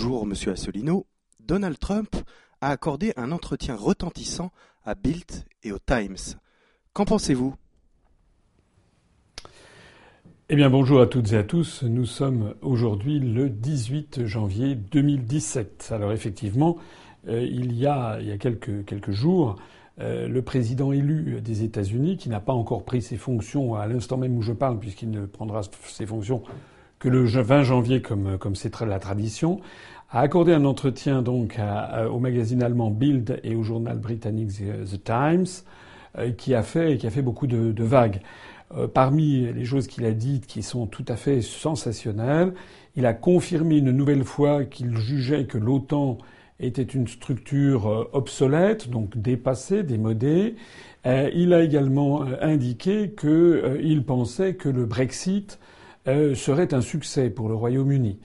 Bonjour, monsieur Asselineau. Donald Trump a accordé un entretien retentissant à Bild et au Times. Qu'en pensez-vous? Eh bien bonjour à toutes et à tous. Nous sommes aujourd'hui le 18 janvier 2017. Alors effectivement, euh, il y a, il y a quelques, jours, euh, le président élu des États-Unis, qui n'a pas encore pris ses fonctions à l'instant même où je parle, puisqu'il ne prendra ses fonctions que le 20 janvier, comme comme c'est la tradition, a accordé un entretien donc au magazine allemand Bild et au journal britannique The Times, euh, qui a fait qui a fait beaucoup de, vagues. Euh, parmi les choses qu'il a dites qui sont tout à fait sensationnelles, il a confirmé une nouvelle fois qu'il jugeait que l'OTAN était une structure euh, obsolète, donc dépassée, démodée. il a également indiqué qu'il pensait que le Brexit euh, serait un succès pour le Royaume-Uni.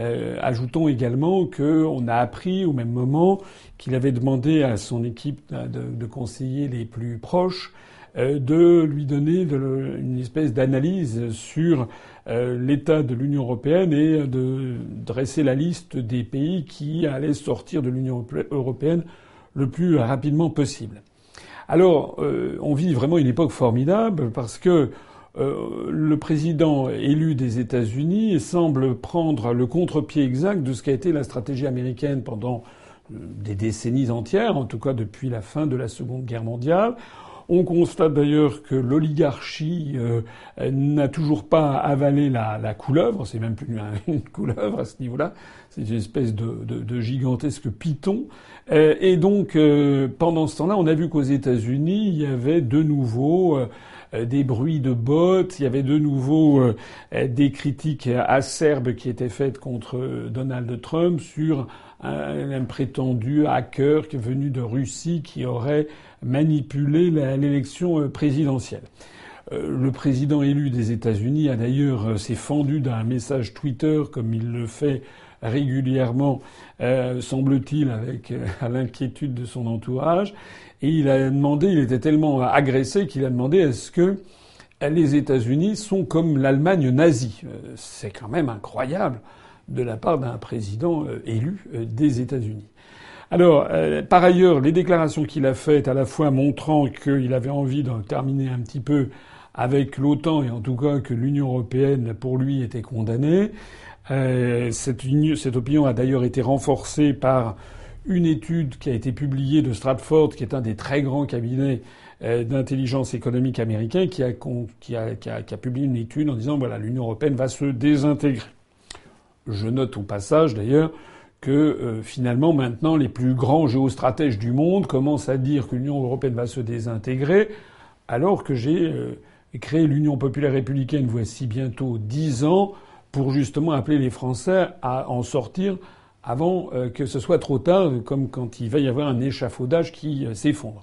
Euh, ajoutons également qu'on a appris au même moment qu'il avait demandé à son équipe de, conseillers les plus proches euh, de lui donner une espèce d'analyse sur l'état de l'Union européenne et de dresser la liste des pays qui allaient sortir de l'Union européenne le plus rapidement possible. Alors, on vit vraiment une époque formidable parce que euh, le président élu des États-Unis semble prendre le contre-pied exact de ce qu'a été la stratégie américaine pendant euh, des décennies entières, en tout cas depuis la fin de la Seconde Guerre mondiale. On constate d'ailleurs que l'oligarchie euh, n'a toujours pas avalé la, couleuvre, c'est même plus une couleuvre à ce niveau-là, c'est une espèce de, gigantesque python. et donc, pendant ce temps-là, on a vu qu'aux États-Unis, il y avait de nouveau des bruits de bottes, il y avait de nouveau euh, des critiques acerbes qui étaient faites contre Donald Trump sur un, prétendu hacker venu de Russie qui aurait manipulé l'élection euh, présidentielle. Le président élu des États-Unis a d'ailleurs s'est fendu d'un message Twitter comme il le fait régulièrement, semble-t-il, avec l'inquiétude de son entourage. Et il a demandé, il était tellement agressé qu'il a demandé est-ce que les États-Unis sont comme l'Allemagne nazie euh, C'est quand même incroyable de la part d'un président euh, élu euh, des États-Unis. Alors, par ailleurs, les déclarations qu'il a faites, à la fois montrant qu'il avait envie de terminer un petit peu avec l'OTAN et en tout cas que l'Union européenne, pour lui, était condamnée. cette opinion a d'ailleurs été renforcée par une étude qui a été publiée de Stratford, qui est un des très grands cabinets euh, d'intelligence économique américain, qui a, publié une étude en disant voilà l'Union européenne va se désintégrer. Je note au passage d'ailleurs que euh, finalement maintenant les plus grands géostratèges du monde commencent à dire que l'Union européenne va se désintégrer, alors que j'ai euh, créé l'Union populaire républicaine voici bientôt dix ans pour justement appeler les Français à en sortir avant euh, que ce soit trop tard, comme quand il va y avoir un échafaudage qui euh, s'effondre.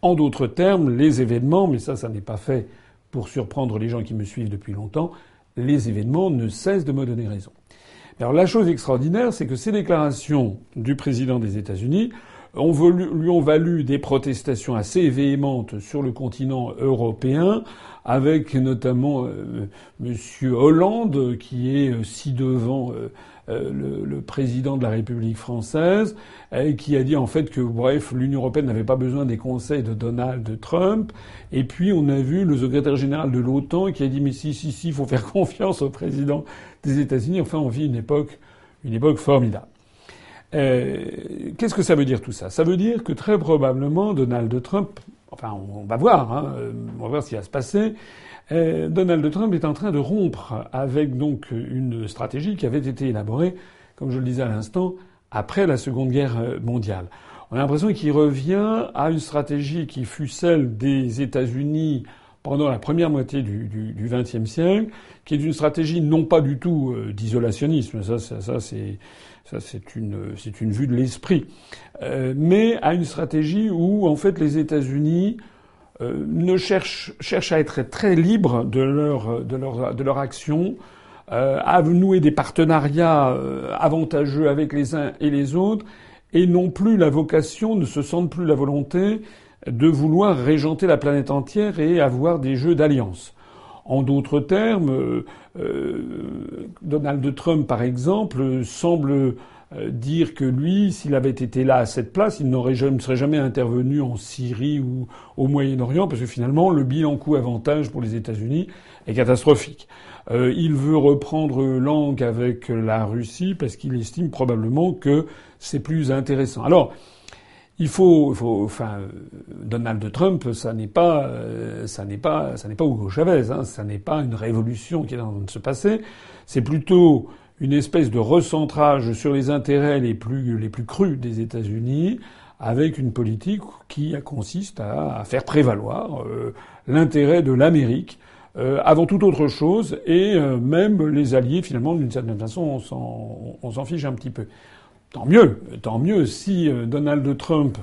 En d'autres termes, les événements, mais ça, ça n'est pas fait pour surprendre les gens qui me suivent depuis longtemps, les événements ne cessent de me donner raison. Alors la chose extraordinaire, c'est que ces déclarations du président des États-Unis lui ont valu des protestations assez véhémentes sur le continent européen, avec notamment euh, M. Hollande qui est euh, ci devant euh, le, le, président de la République française, qui a dit en fait que bref l'Union européenne n'avait pas besoin des conseils de Donald Trump. Et puis on a vu le secrétaire général de l'OTAN qui a dit mais si si si, il faut faire confiance au président des États-Unis. Enfin, on vit une époque une époque formidable. Euh, Qu'est-ce que ça veut dire tout ça? Ça veut dire que très probablement Donald Trump, enfin on, va voir, hein, on va voir ce qui va se passer. Euh, Donald Trump est en train de rompre avec donc une stratégie qui avait été élaborée, comme je le disais à l'instant, après la Seconde Guerre mondiale. On a l'impression qu'il revient à une stratégie qui fut celle des États-Unis pendant la première moitié du XXe siècle, qui est une stratégie non pas du tout euh, d'isolationnisme, ça, ça, ça c'est ça c'est une c'est une vue de l'esprit, euh, mais à une stratégie où en fait les États-Unis euh, ne cherchent cherchent à être très libres de leur de leur de leur action, euh, à nouer des partenariats avantageux avec les uns et les autres, et non plus la vocation, ne se sentent plus la volonté de vouloir régenter la planète entière et avoir des jeux d'alliance. En d'autres termes, euh, Donald Trump, par exemple, semble euh, dire que lui, s'il avait été là à cette place, il n'aurait ne serait jamais intervenu en Syrie ou au Moyen-Orient, parce que finalement, le bilan coût-avantage pour les États-Unis est catastrophique. Euh, il veut reprendre langue avec la Russie parce qu'il estime probablement que c'est plus intéressant. Alors, il faut, enfin, Donald Trump, ça n'est pas, euh, ça n'est pas, ça n'est pas Hugo Chavez, hein, ça n'est pas une révolution qui est en train de se passer. C'est plutôt une espèce de recentrage sur les intérêts les plus, les plus crus des États-Unis, avec une politique qui consiste à, faire prévaloir euh, l'intérêt de l'Amérique euh, avant toute autre chose, et même les alliés, finalement, d'une certaine façon, on s'en fiche un petit peu. Tant mieux, tant mieux si euh, Donald Trump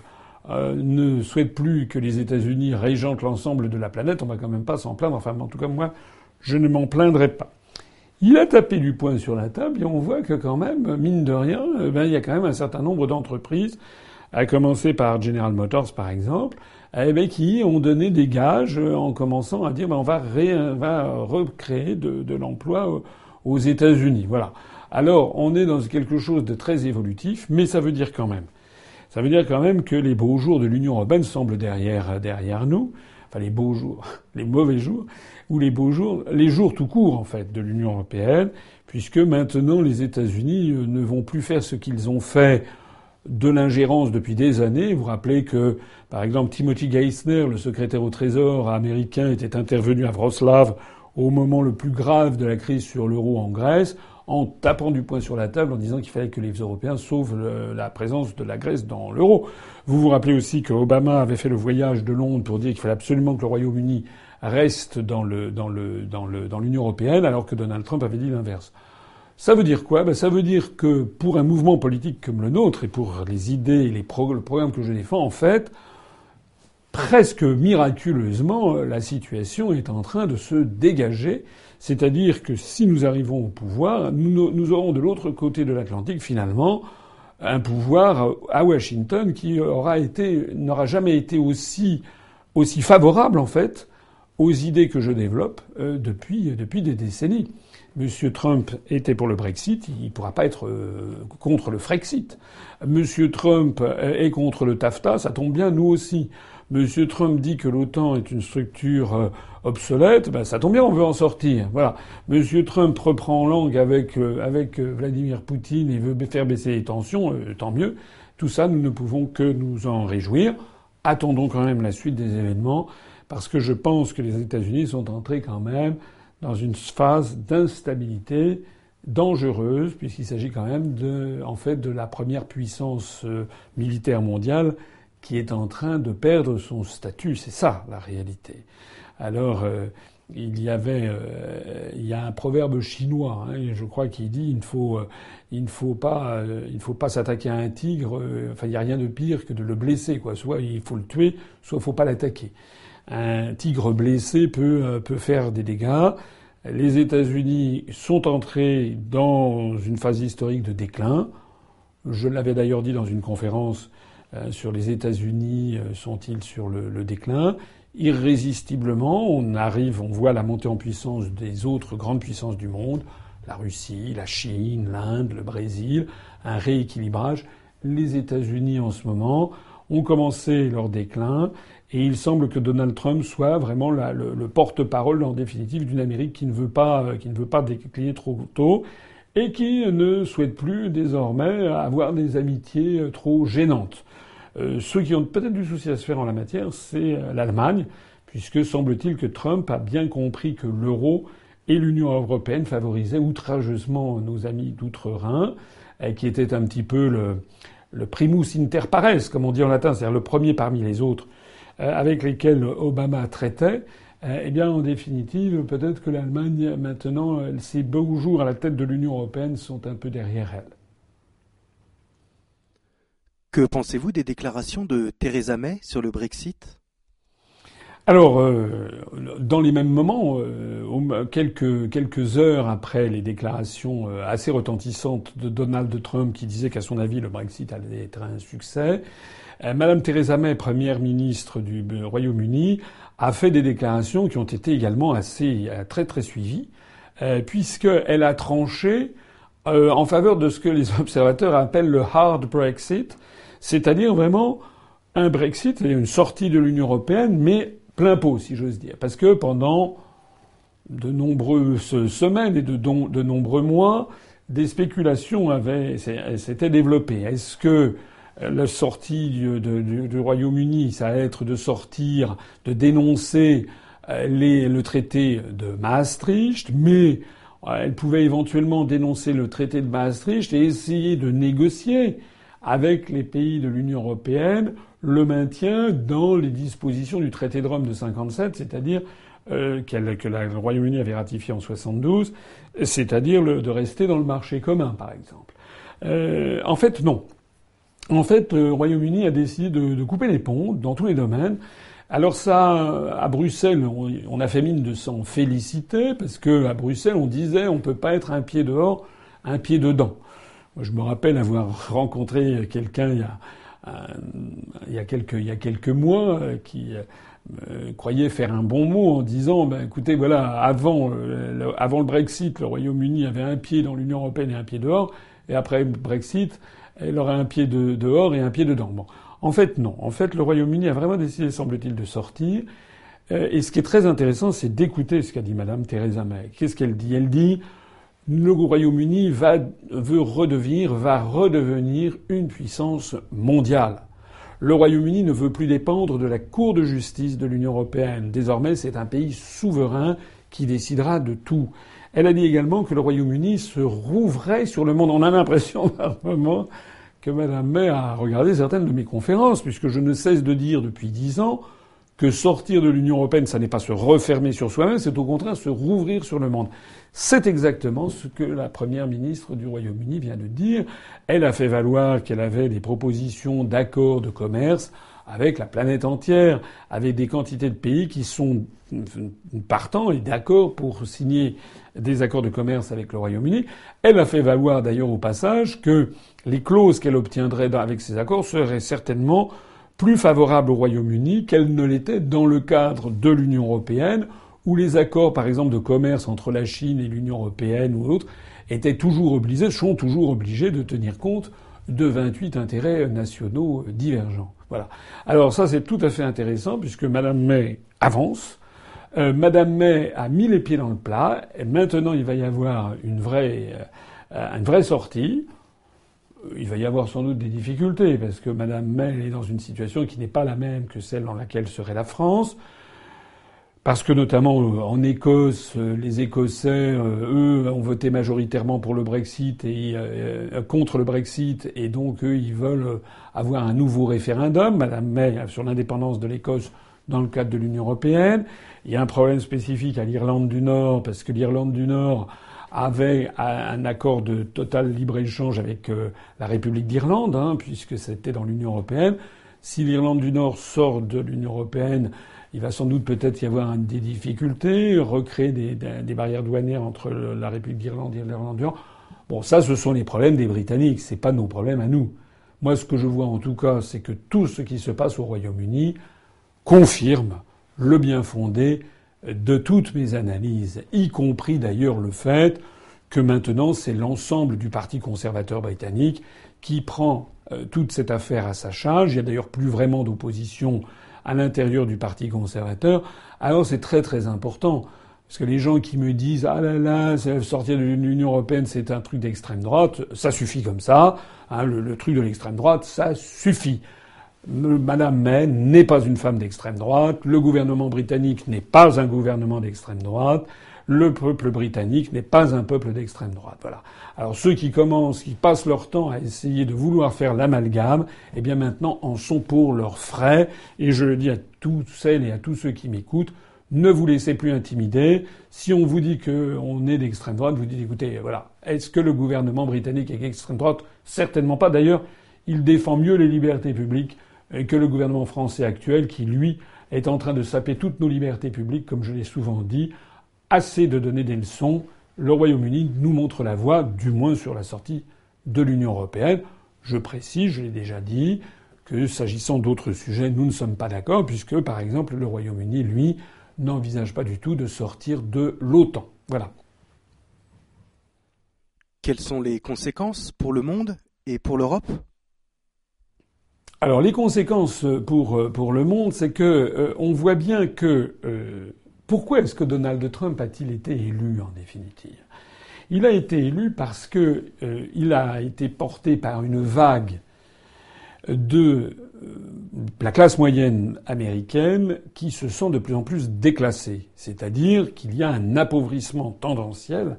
euh, ne souhaite plus que les États-Unis régentent l'ensemble de la planète, on va quand même pas s'en plaindre. Enfin, en tout cas, moi, je ne m'en plaindrai pas. Il a tapé du poing sur la table et on voit que quand même, mine de rien, eh ben, il y a quand même un certain nombre d'entreprises, à commencer par General Motors par exemple, eh ben, qui ont donné des gages en commençant à dire ben, on va, va recréer de, de l'emploi aux États-Unis. Voilà. Alors, on est dans quelque chose de très évolutif, mais ça veut dire quand même. Ça veut dire quand même que les beaux jours de l'Union européenne semblent derrière, derrière nous. Enfin, les beaux jours, les mauvais jours, ou les beaux jours, les jours tout court, en fait, de l'Union européenne, puisque maintenant les États-Unis euh, ne vont plus faire ce qu'ils ont fait de l'ingérence depuis des années. Vous vous rappelez que, par exemple, Timothy Geithner, le secrétaire au Trésor américain, était intervenu à Wroclaw au moment le plus grave de la crise sur l'euro en Grèce en tapant du poing sur la table en disant qu'il fallait que les Européens sauvent la présence de la Grèce dans l'euro. Vous vous rappelez aussi que Obama avait fait le voyage de Londres pour dire qu'il fallait absolument que le Royaume-Uni reste dans le dans le dans le dans l'Union européenne, alors que Donald Trump avait dit l'inverse. Ça veut dire quoi? Ben, Ça veut dire que pour un mouvement politique comme le nôtre et pour les idées et les le programme que je défends, en fait, presque miraculeusement, la situation est en train de se dégager c'est-à-dire que si nous arrivons au pouvoir, nous, aurons de l'autre côté de l'Atlantique finalement un pouvoir à Washington qui n'aura jamais été aussi, favorable en fait aux idées que je développe euh, depuis, depuis des décennies. Monsieur Trump était pour le Brexit, il ne pourra pas être euh, contre le Frexit. Monsieur Trump est contre le TAFTA, ça tombe bien, nous aussi. Monsieur Trump dit que l'OTAN est une structure euh, obsolète, ben ça tombe bien, on veut en sortir. Voilà. Monsieur Trump reprend langue avec euh, euh, Vladimir Poutine et veut faire baisser les tensions, tant mieux. Tout ça, nous ne pouvons que nous en réjouir. Attendons quand même la suite des événements, parce que je pense que les États-Unis sont entrés quand même dans une phase d'instabilité dangereuse, puisqu'il s'agit quand même de, en fait, de la première puissance militaire mondiale qui est en train de perdre son statut. C'est ça la réalité. Alors, euh, il y avait, euh, il y a un proverbe chinois, hein, je crois, qui dit il ne faut, euh, il ne faut pas, il ne faut pas s'attaquer à un tigre. enfin, il n'y a rien de pire que de le blesser, quoi. Soit il faut le tuer, soit il faut pas l'attaquer. Un tigre blessé peut peut faire des dégâts. Les États-Unis sont entrés dans une phase historique de déclin. Je l'avais d'ailleurs dit dans une conférence sur les États-Unis euh, sont-ils sur le, déclin? Irrésistiblement, on arrive, on voit la montée en puissance des autres grandes puissances du monde, la Russie, la Chine, l'Inde, le Brésil, un rééquilibrage. Les États-Unis en ce moment ont commencé leur déclin et il semble que Donald Trump soit vraiment le, porte-parole en définitive d'une Amérique qui ne veut pas qui ne veut pas décliner trop tôt et qui ne souhaite plus désormais avoir des amitiés trop gênantes. Euh, ceux qui ont peut-être du souci à se faire en la matière, c'est euh, l'Allemagne, puisque semble-t-il que Trump a bien compris que l'euro et l'Union européenne favorisaient outrageusement nos amis d'outre-Rhin, qui étaient un petit peu le, primus inter pares, comme on dit en latin, c'est-à-dire le premier parmi les autres, euh, avec lesquels Obama traitait. Eh bien, en définitive, peut-être que l'Allemagne, maintenant, ses beaux jours à la tête de l'Union européenne sont un peu derrière elle. Que pensez-vous des déclarations de Theresa May sur le Brexit? Alors, euh, dans les mêmes moments, euh, quelques, quelques heures après les déclarations euh, assez retentissantes de Donald Trump qui disait qu'à son avis le Brexit allait être un succès, Madame Theresa May, première ministre du Royaume-Uni, a fait des déclarations qui ont été également assez très très suivies, puisqu'elle a tranché euh, en faveur de ce que les observateurs appellent le hard Brexit, c'est-à-dire vraiment un Brexit, une sortie de l'Union européenne, mais plein pot, si j'ose dire. Parce que pendant de nombreuses semaines et de, nombreux mois, des spéculations avaient s'étaient développées. Est-ce que la sortie du, Royaume-Uni, ça va être de sortir, de dénoncer euh, le traité de Maastricht, mais euh, elle pouvait éventuellement dénoncer le traité de Maastricht et essayer de négocier avec les pays de l'Union européenne le maintien dans les dispositions du traité de Rome de 57, c'est-à-dire euh, que le Royaume-Uni avait ratifié en 72, c'est-à-dire de rester dans le marché commun, par exemple. Euh, en fait, non. En fait, le Royaume-Uni a décidé de, couper les ponts dans tous les domaines. Alors ça, à Bruxelles, on, on a fait mine de s'en féliciter parce que à Bruxelles, on disait on peut pas être un pied dehors, un pied dedans. Je me rappelle avoir rencontré quelqu'un il y a quelques, mois euh, qui euh, croyait faire un bon mot en disant ben, écoutez, voilà, avant, euh, le, avant le Brexit, le Royaume-Uni avait un pied dans l'Union européenne et un pied dehors, et après le Brexit, elle aurait un pied de, dehors et un pied dedans. Bon. En fait, non. En fait, le Royaume-Uni a vraiment décidé, semble-t-il, de sortir. Et ce qui est très intéressant, c'est d'écouter ce qu'a dit Madame Theresa May. Qu'est-ce qu'elle dit? Elle dit le Royaume-Uni va, veut redevenir, va redevenir une puissance mondiale. Le Royaume-Uni ne veut plus dépendre de la Cour de justice de l'Union européenne. Désormais, c'est un pays souverain qui décidera de tout. Elle a dit également que le Royaume-Uni se rouvrait sur le monde. On a l'impression par moment que Mme May a regardé certaines de mes conférences, puisque je ne cesse de dire depuis dix ans que sortir de l'Union européenne, ça n'est pas se refermer sur soi-même, c'est au contraire se rouvrir sur le monde. C'est exactement ce que la première ministre du Royaume-Uni vient de dire. Elle a fait valoir qu'elle avait des propositions d'accords de commerce avec la planète entière, avec des quantités de pays qui sont partants et d'accord pour signer des accords de commerce avec le Royaume-Uni. Elle a fait valoir d'ailleurs au passage que les clauses qu'elle obtiendrait avec ces accords seraient certainement plus favorable au Royaume-Uni qu'elle ne l'était dans le cadre de l'Union européenne, où les accords, par exemple, de commerce entre la Chine et l'Union européenne ou autres, étaient toujours obligés, sont toujours obligés de tenir compte de 28 intérêts nationaux divergents. Voilà. Alors ça, c'est tout à fait intéressant puisque Madame May avance. Euh, Madame May a mis les pieds dans le plat. Et maintenant, il va y avoir une vraie, euh, une vraie sortie il va y avoir sans doute des difficultés, parce que Mme May est dans une situation qui n'est pas la même que celle dans laquelle serait la France, parce que notamment euh, en Écosse, euh, les Écossais, euh, eux, ont voté majoritairement pour le Brexit et contre le Brexit, et donc eux, ils veulent avoir un nouveau référendum, Mme May, sur l'indépendance de l'Écosse dans le cadre de l'Union européenne. Il y a un problème spécifique à l'Irlande du Nord, parce que l'Irlande du Nord avait un accord de total libre-échange avec euh, la République d'Irlande, hein, puisque c'était dans l'Union européenne. Si l'Irlande du Nord sort de l'Union européenne, il va sans doute peut-être y avoir des difficultés, recréer des, des barrières douanières entre la République d'Irlande et l'Irlande du Nord. Bon, ça, ce sont les problèmes des Britanniques, c'est pas nos problèmes à nous. Moi, ce que je vois en tout cas, c'est que tout ce qui se passe au Royaume-Uni confirme le bien fondé de toutes mes analyses, y compris d'ailleurs le fait que maintenant c'est l'ensemble du Parti conservateur britannique qui prend euh, toute cette affaire à sa charge. Il y a d'ailleurs plus vraiment d'opposition à l'intérieur du Parti conservateur. Alors c'est très très important. Parce que les gens qui me disent ah là là, sortir de l'Union européenne c'est un truc d'extrême droite, ça suffit comme ça. Hein, le, truc de l'extrême droite, ça suffit. Madame May n'est pas une femme d'extrême droite, le gouvernement britannique n'est pas un gouvernement d'extrême droite, le peuple britannique n'est pas un peuple d'extrême droite. Voilà. Alors ceux qui commencent, qui passent leur temps à essayer de vouloir faire l'amalgame, eh bien maintenant en sont pour leurs frais. Et je le dis à toutes celles et à tous ceux qui m'écoutent, ne vous laissez plus intimider. Si on vous dit qu'on est d'extrême droite, vous dites écoutez, voilà, est-ce que le gouvernement britannique est d'extrême droite? Certainement pas. D'ailleurs, il défend mieux les libertés publiques que le gouvernement français actuel qui, lui, est en train de saper toutes nos libertés publiques, comme je l'ai souvent dit. Assez de donner des leçons. Le Royaume-Uni nous montre la voie, du moins sur la sortie de l'Union européenne. Je précise, je l'ai déjà dit, que s'agissant d'autres sujets, nous ne sommes pas d'accord, puisque, par exemple, le Royaume-Uni, lui, n'envisage pas du tout de sortir de l'OTAN. Voilà. quelles sont les conséquences pour le monde et pour l'Europe? Alors les conséquences pour, pour le monde, c'est que on voit bien que pourquoi est-ce que Donald Trump a-t-il été élu en définitive? Il a été élu parce que euh, il a été porté par une vague de euh, la classe moyenne américaine qui se sent de plus en plus déclassée. C'est-à-dire qu'il y a un appauvrissement tendanciel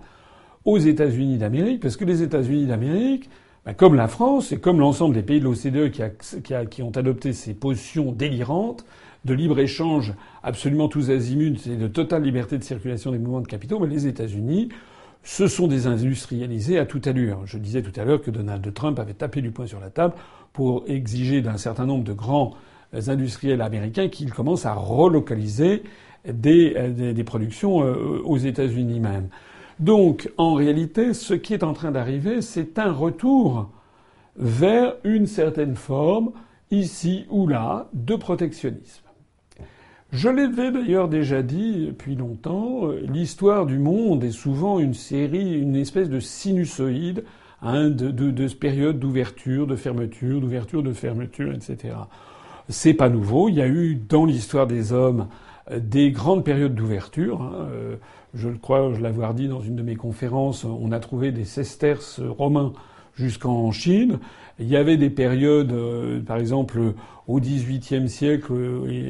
aux États-Unis d'Amérique, parce que les États-Unis d'Amérique, bah, comme la France et comme l'ensemble des pays de l'OCDE qui, ont adopté ces positions délirantes, de libre-échange absolument tous azimuts et de totale liberté de circulation des mouvements de capitaux, mais les États-Unis se sont désindustrialisés à toute allure. Je disais tout à l'heure que Donald Trump avait tapé du poing sur la table pour exiger d'un certain nombre de grands industriels américains qu'ils commencent à relocaliser des, des, productions euh, aux États-Unis même. Donc, en réalité, ce qui est en train d'arriver, c'est un retour vers une certaine forme, ici ou là, de protectionnisme. Je l'avais d'ailleurs déjà dit depuis longtemps, euh, l'histoire du monde est souvent une série, une espèce de sinusoïde hein, de, de, de périodes d'ouverture, de fermeture, d'ouverture, de fermeture, etc. C'est pas nouveau. Il y a eu dans l'histoire des hommes euh, des grandes périodes d'ouverture. Hein. Je le crois, je l'avoir dit dans une de mes conférences, on a trouvé des sesterces romains jusqu'en Chine. Il y avait des périodes, euh, par exemple au XVIIIe siècle,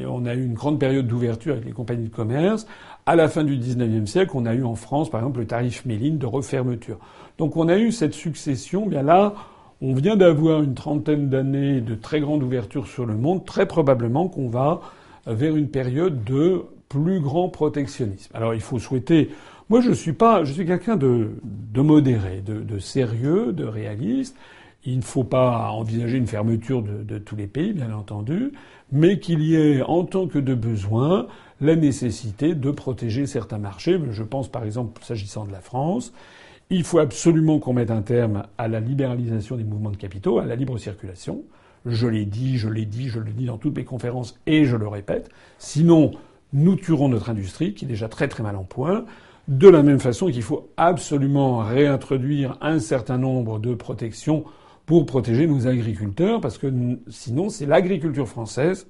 on a eu une grande période d'ouverture avec les compagnies de commerce. À la fin du XIXe siècle, on a eu en France, par exemple, le tarif Méline de refermeture. Donc on a eu cette succession. Bien là, on vient d'avoir une trentaine d'années de très grande ouverture sur le monde. Très probablement qu'on va vers une période de plus grand protectionnisme. Alors il faut souhaiter. Moi, je suis pas. Je suis quelqu'un de, de modéré, de, de sérieux, de réaliste. Il ne faut pas envisager une fermeture de, tous les pays, bien entendu, mais qu'il y ait, en tant que de besoin, la nécessité de protéger certains marchés. Je pense par exemple, s'agissant de la France, il faut absolument qu'on mette un terme à la libéralisation des mouvements de capitaux, à la libre circulation. Je l'ai dit, je l'ai dit, je le dis dans toutes mes conférences et je le répète. Sinon, nous tuerons notre industrie, qui est déjà très très mal en point. De la même façon qu'il faut absolument réintroduire un certain nombre de protections pour protéger nos agriculteurs, parce que sinon c'est l'agriculture française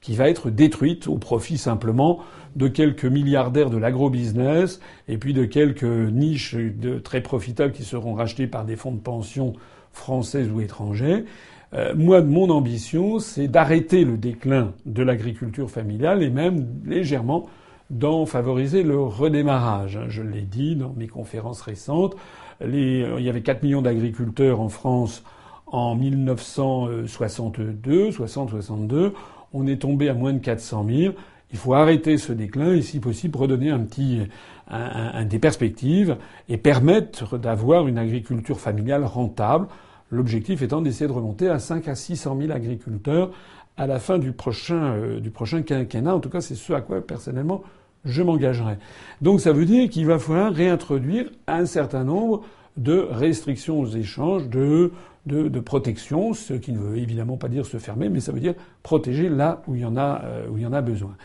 qui va être détruite au profit simplement de quelques milliardaires de l'agrobusiness et puis de quelques niches très profitables qui seront rachetées par des fonds de pension français ou étrangers. Euh, moi, mon ambition, c'est d'arrêter le déclin de l'agriculture familiale et même légèrement d'en favoriser le redémarrage. Je l'ai dit dans mes conférences récentes. Euh, il y avait 4 millions d'agriculteurs en France en 1962, 60-62. On est tombé à moins de 400 000. Il faut arrêter ce déclin et, si possible, redonner un petit, un, des perspectives et permettre d'avoir une agriculture familiale rentable. L'objectif étant d'essayer de remonter à 5 à 600 000 agriculteurs à la fin du prochain, euh, du prochain quinquennat. En tout cas, c'est ce à quoi personnellement je m'engagerai. Donc ça veut dire qu'il va falloir réintroduire un certain nombre de restrictions aux échanges, de, de, de, protection, ce qui ne veut évidemment pas dire se fermer, mais ça veut dire protéger là où il y en a, euh, où il y en a besoin.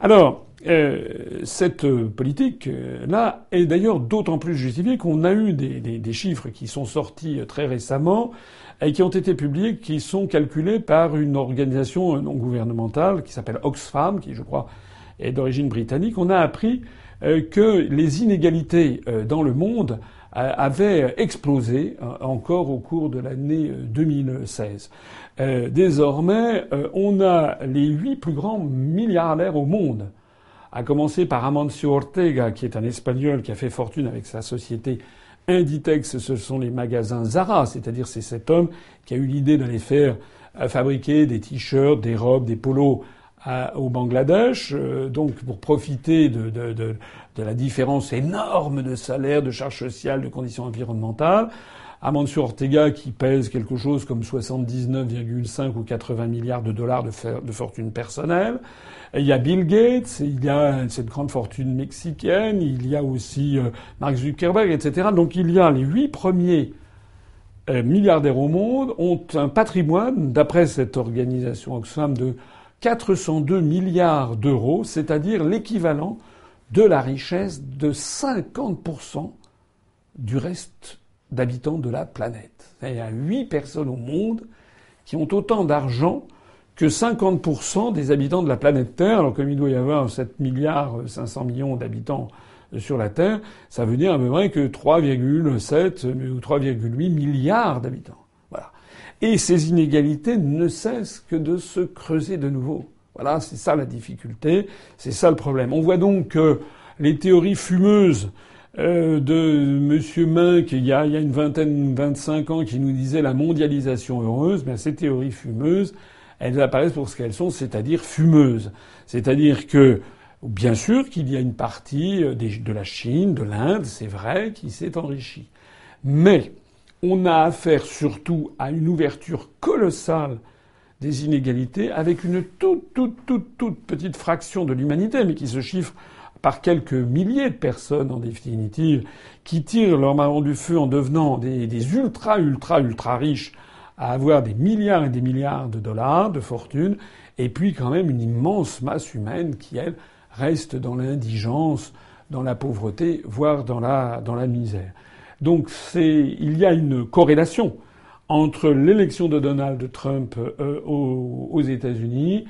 Alors, cette politique-là est d'ailleurs d'autant plus justifiée qu'on a eu des, chiffres qui sont sortis très récemment et qui ont été publiés, qui sont calculés par une organisation non gouvernementale qui s'appelle Oxfam, qui je crois et d'origine britannique, on a appris euh, que les inégalités euh, dans le monde euh, avaient explosé encore au cours de l'année 2016. Désormais, on a les huit plus grands milliardaires au monde, à commencer par Amancio Ortega, qui est un Espagnol qui a fait fortune avec sa société Inditex, ce sont les magasins Zara, c'est-à-dire c'est cet homme qui a eu l'idée d'aller faire fabriquer des t-shirts, des robes, des polos au Bangladesh, euh, donc pour profiter de, de, la différence énorme de salaire, de charges sociales, de conditions environnementales. Amancio Ortega qui pèse quelque chose comme 79,5 ou 80 milliards de dollars de, de fortune personnelle. il y a Bill Gates, il y a cette grande fortune mexicaine, il y a aussi euh, Mark Zuckerberg, etc. Donc il y a les huit premiers euh, milliardaires au monde ont un patrimoine, d'après cette organisation Oxfam, de 402 milliards d'euros, c'est-à-dire l'équivalent de la richesse de 50% du reste d'habitants de la planète. Il y a 8 personnes au monde qui ont autant d'argent que 50% des habitants de la planète Terre, alors comme il doit y avoir 7 milliards 500 millions d'habitants sur la Terre, ça veut dire à peu près que 3,7 ou 3,8 milliards d'habitants. Voilà. Et ces inégalités ne cessent que de se creuser de nouveau. Voilà, c'est ça la difficulté, c'est ça le problème. On voit donc que les théories fumeuses euh, de Monsieur Munk il y a, il y a une vingtaine, 25 ans, qui nous disait la mondialisation heureuse, mais ces théories fumeuses, elles apparaissent pour ce qu'elles sont, c'est-à-dire fumeuses. C'est-à-dire que, bien sûr qu'il y a une partie euh, de la Chine, de l'Inde, c'est vrai, qui s'est enrichie. Mais on a affaire surtout à une ouverture colossale des inégalités avec une toute, toute, toute, toute petite fraction de l'humanité, mais qui se chiffre par quelques milliers de personnes en définitive, qui tirent leur marron du feu en devenant des, ultra, ultra, ultra riches à avoir des milliards et des milliards de dollars de fortune, et puis quand même une immense masse humaine qui, elle, reste dans l'indigence, dans la pauvreté, voire dans la, dans la misère. Donc c'est, il y a une corrélation entre l'élection de Donald Trump euh, aux, États-Unis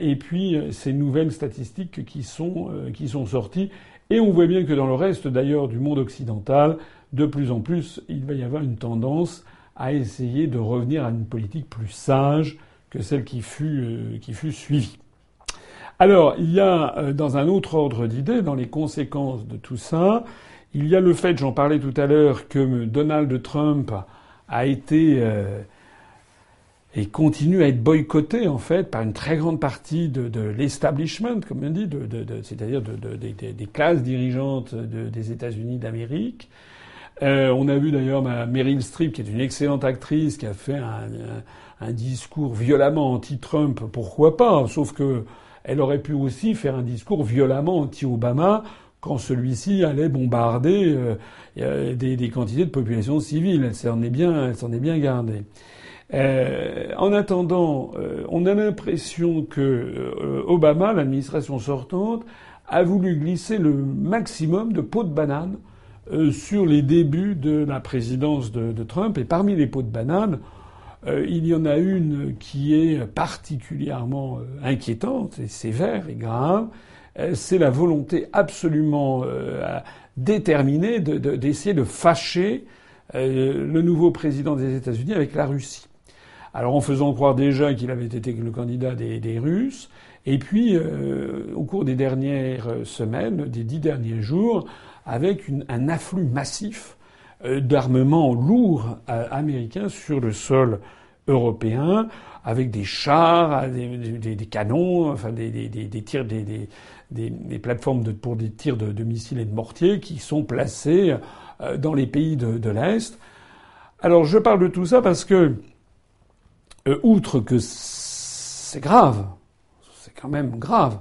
et puis euh, ces nouvelles statistiques qui sont, qui sont sorties. Et on voit bien que dans le reste d'ailleurs du monde occidental, de plus en plus, il va y avoir une tendance à essayer de revenir à une politique plus sage que celle qui fut, qui fut suivie. Alors, il y a dans un autre ordre d'idées, dans les conséquences de tout ça, il y a le fait, j'en parlais tout à l'heure, que Donald Trump a été euh, et continue à être boycotté en fait par une très grande partie de, de l'establishment, comme on dit, de, de, c'est-à-dire des classes dirigeantes des États-Unis d'Amérique. Euh, on a vu d'ailleurs Meryl Streep, qui est une excellente actrice, qui a fait un, un, discours violemment anti-Trump. Pourquoi pas Sauf que elle aurait pu aussi faire un discours violemment anti-Obama quand celui-ci allait bombarder euh, des, des, quantités de population civile. Elle s'en est bien, elle s'en est bien gardée. Euh, en attendant, euh, on a l'impression que euh, Obama, l'administration sortante, a voulu glisser le maximum de pots de banane euh, sur les débuts de la présidence de, de, Trump. Et parmi les pots de banane, il y en a une qui est particulièrement inquiétante et sévère et grave. Euh, c'est la volonté absolument euh, déterminée d'essayer de, fâcher euh, le nouveau président des États-Unis avec la Russie. Alors en faisant croire déjà qu'il avait été le candidat des, Russes, et puis au cours des dernières semaines, des dix derniers jours, avec un afflux massif d'armements lourds américains sur le sol européen, avec des chars, des, des canons, enfin des, tirs, des, des, plateformes de, pour des tirs de, missiles et de mortiers qui sont placées euh, dans les pays de, l'Est. Alors je parle de tout ça parce que, euh, outre que c'est grave, c'est quand même grave,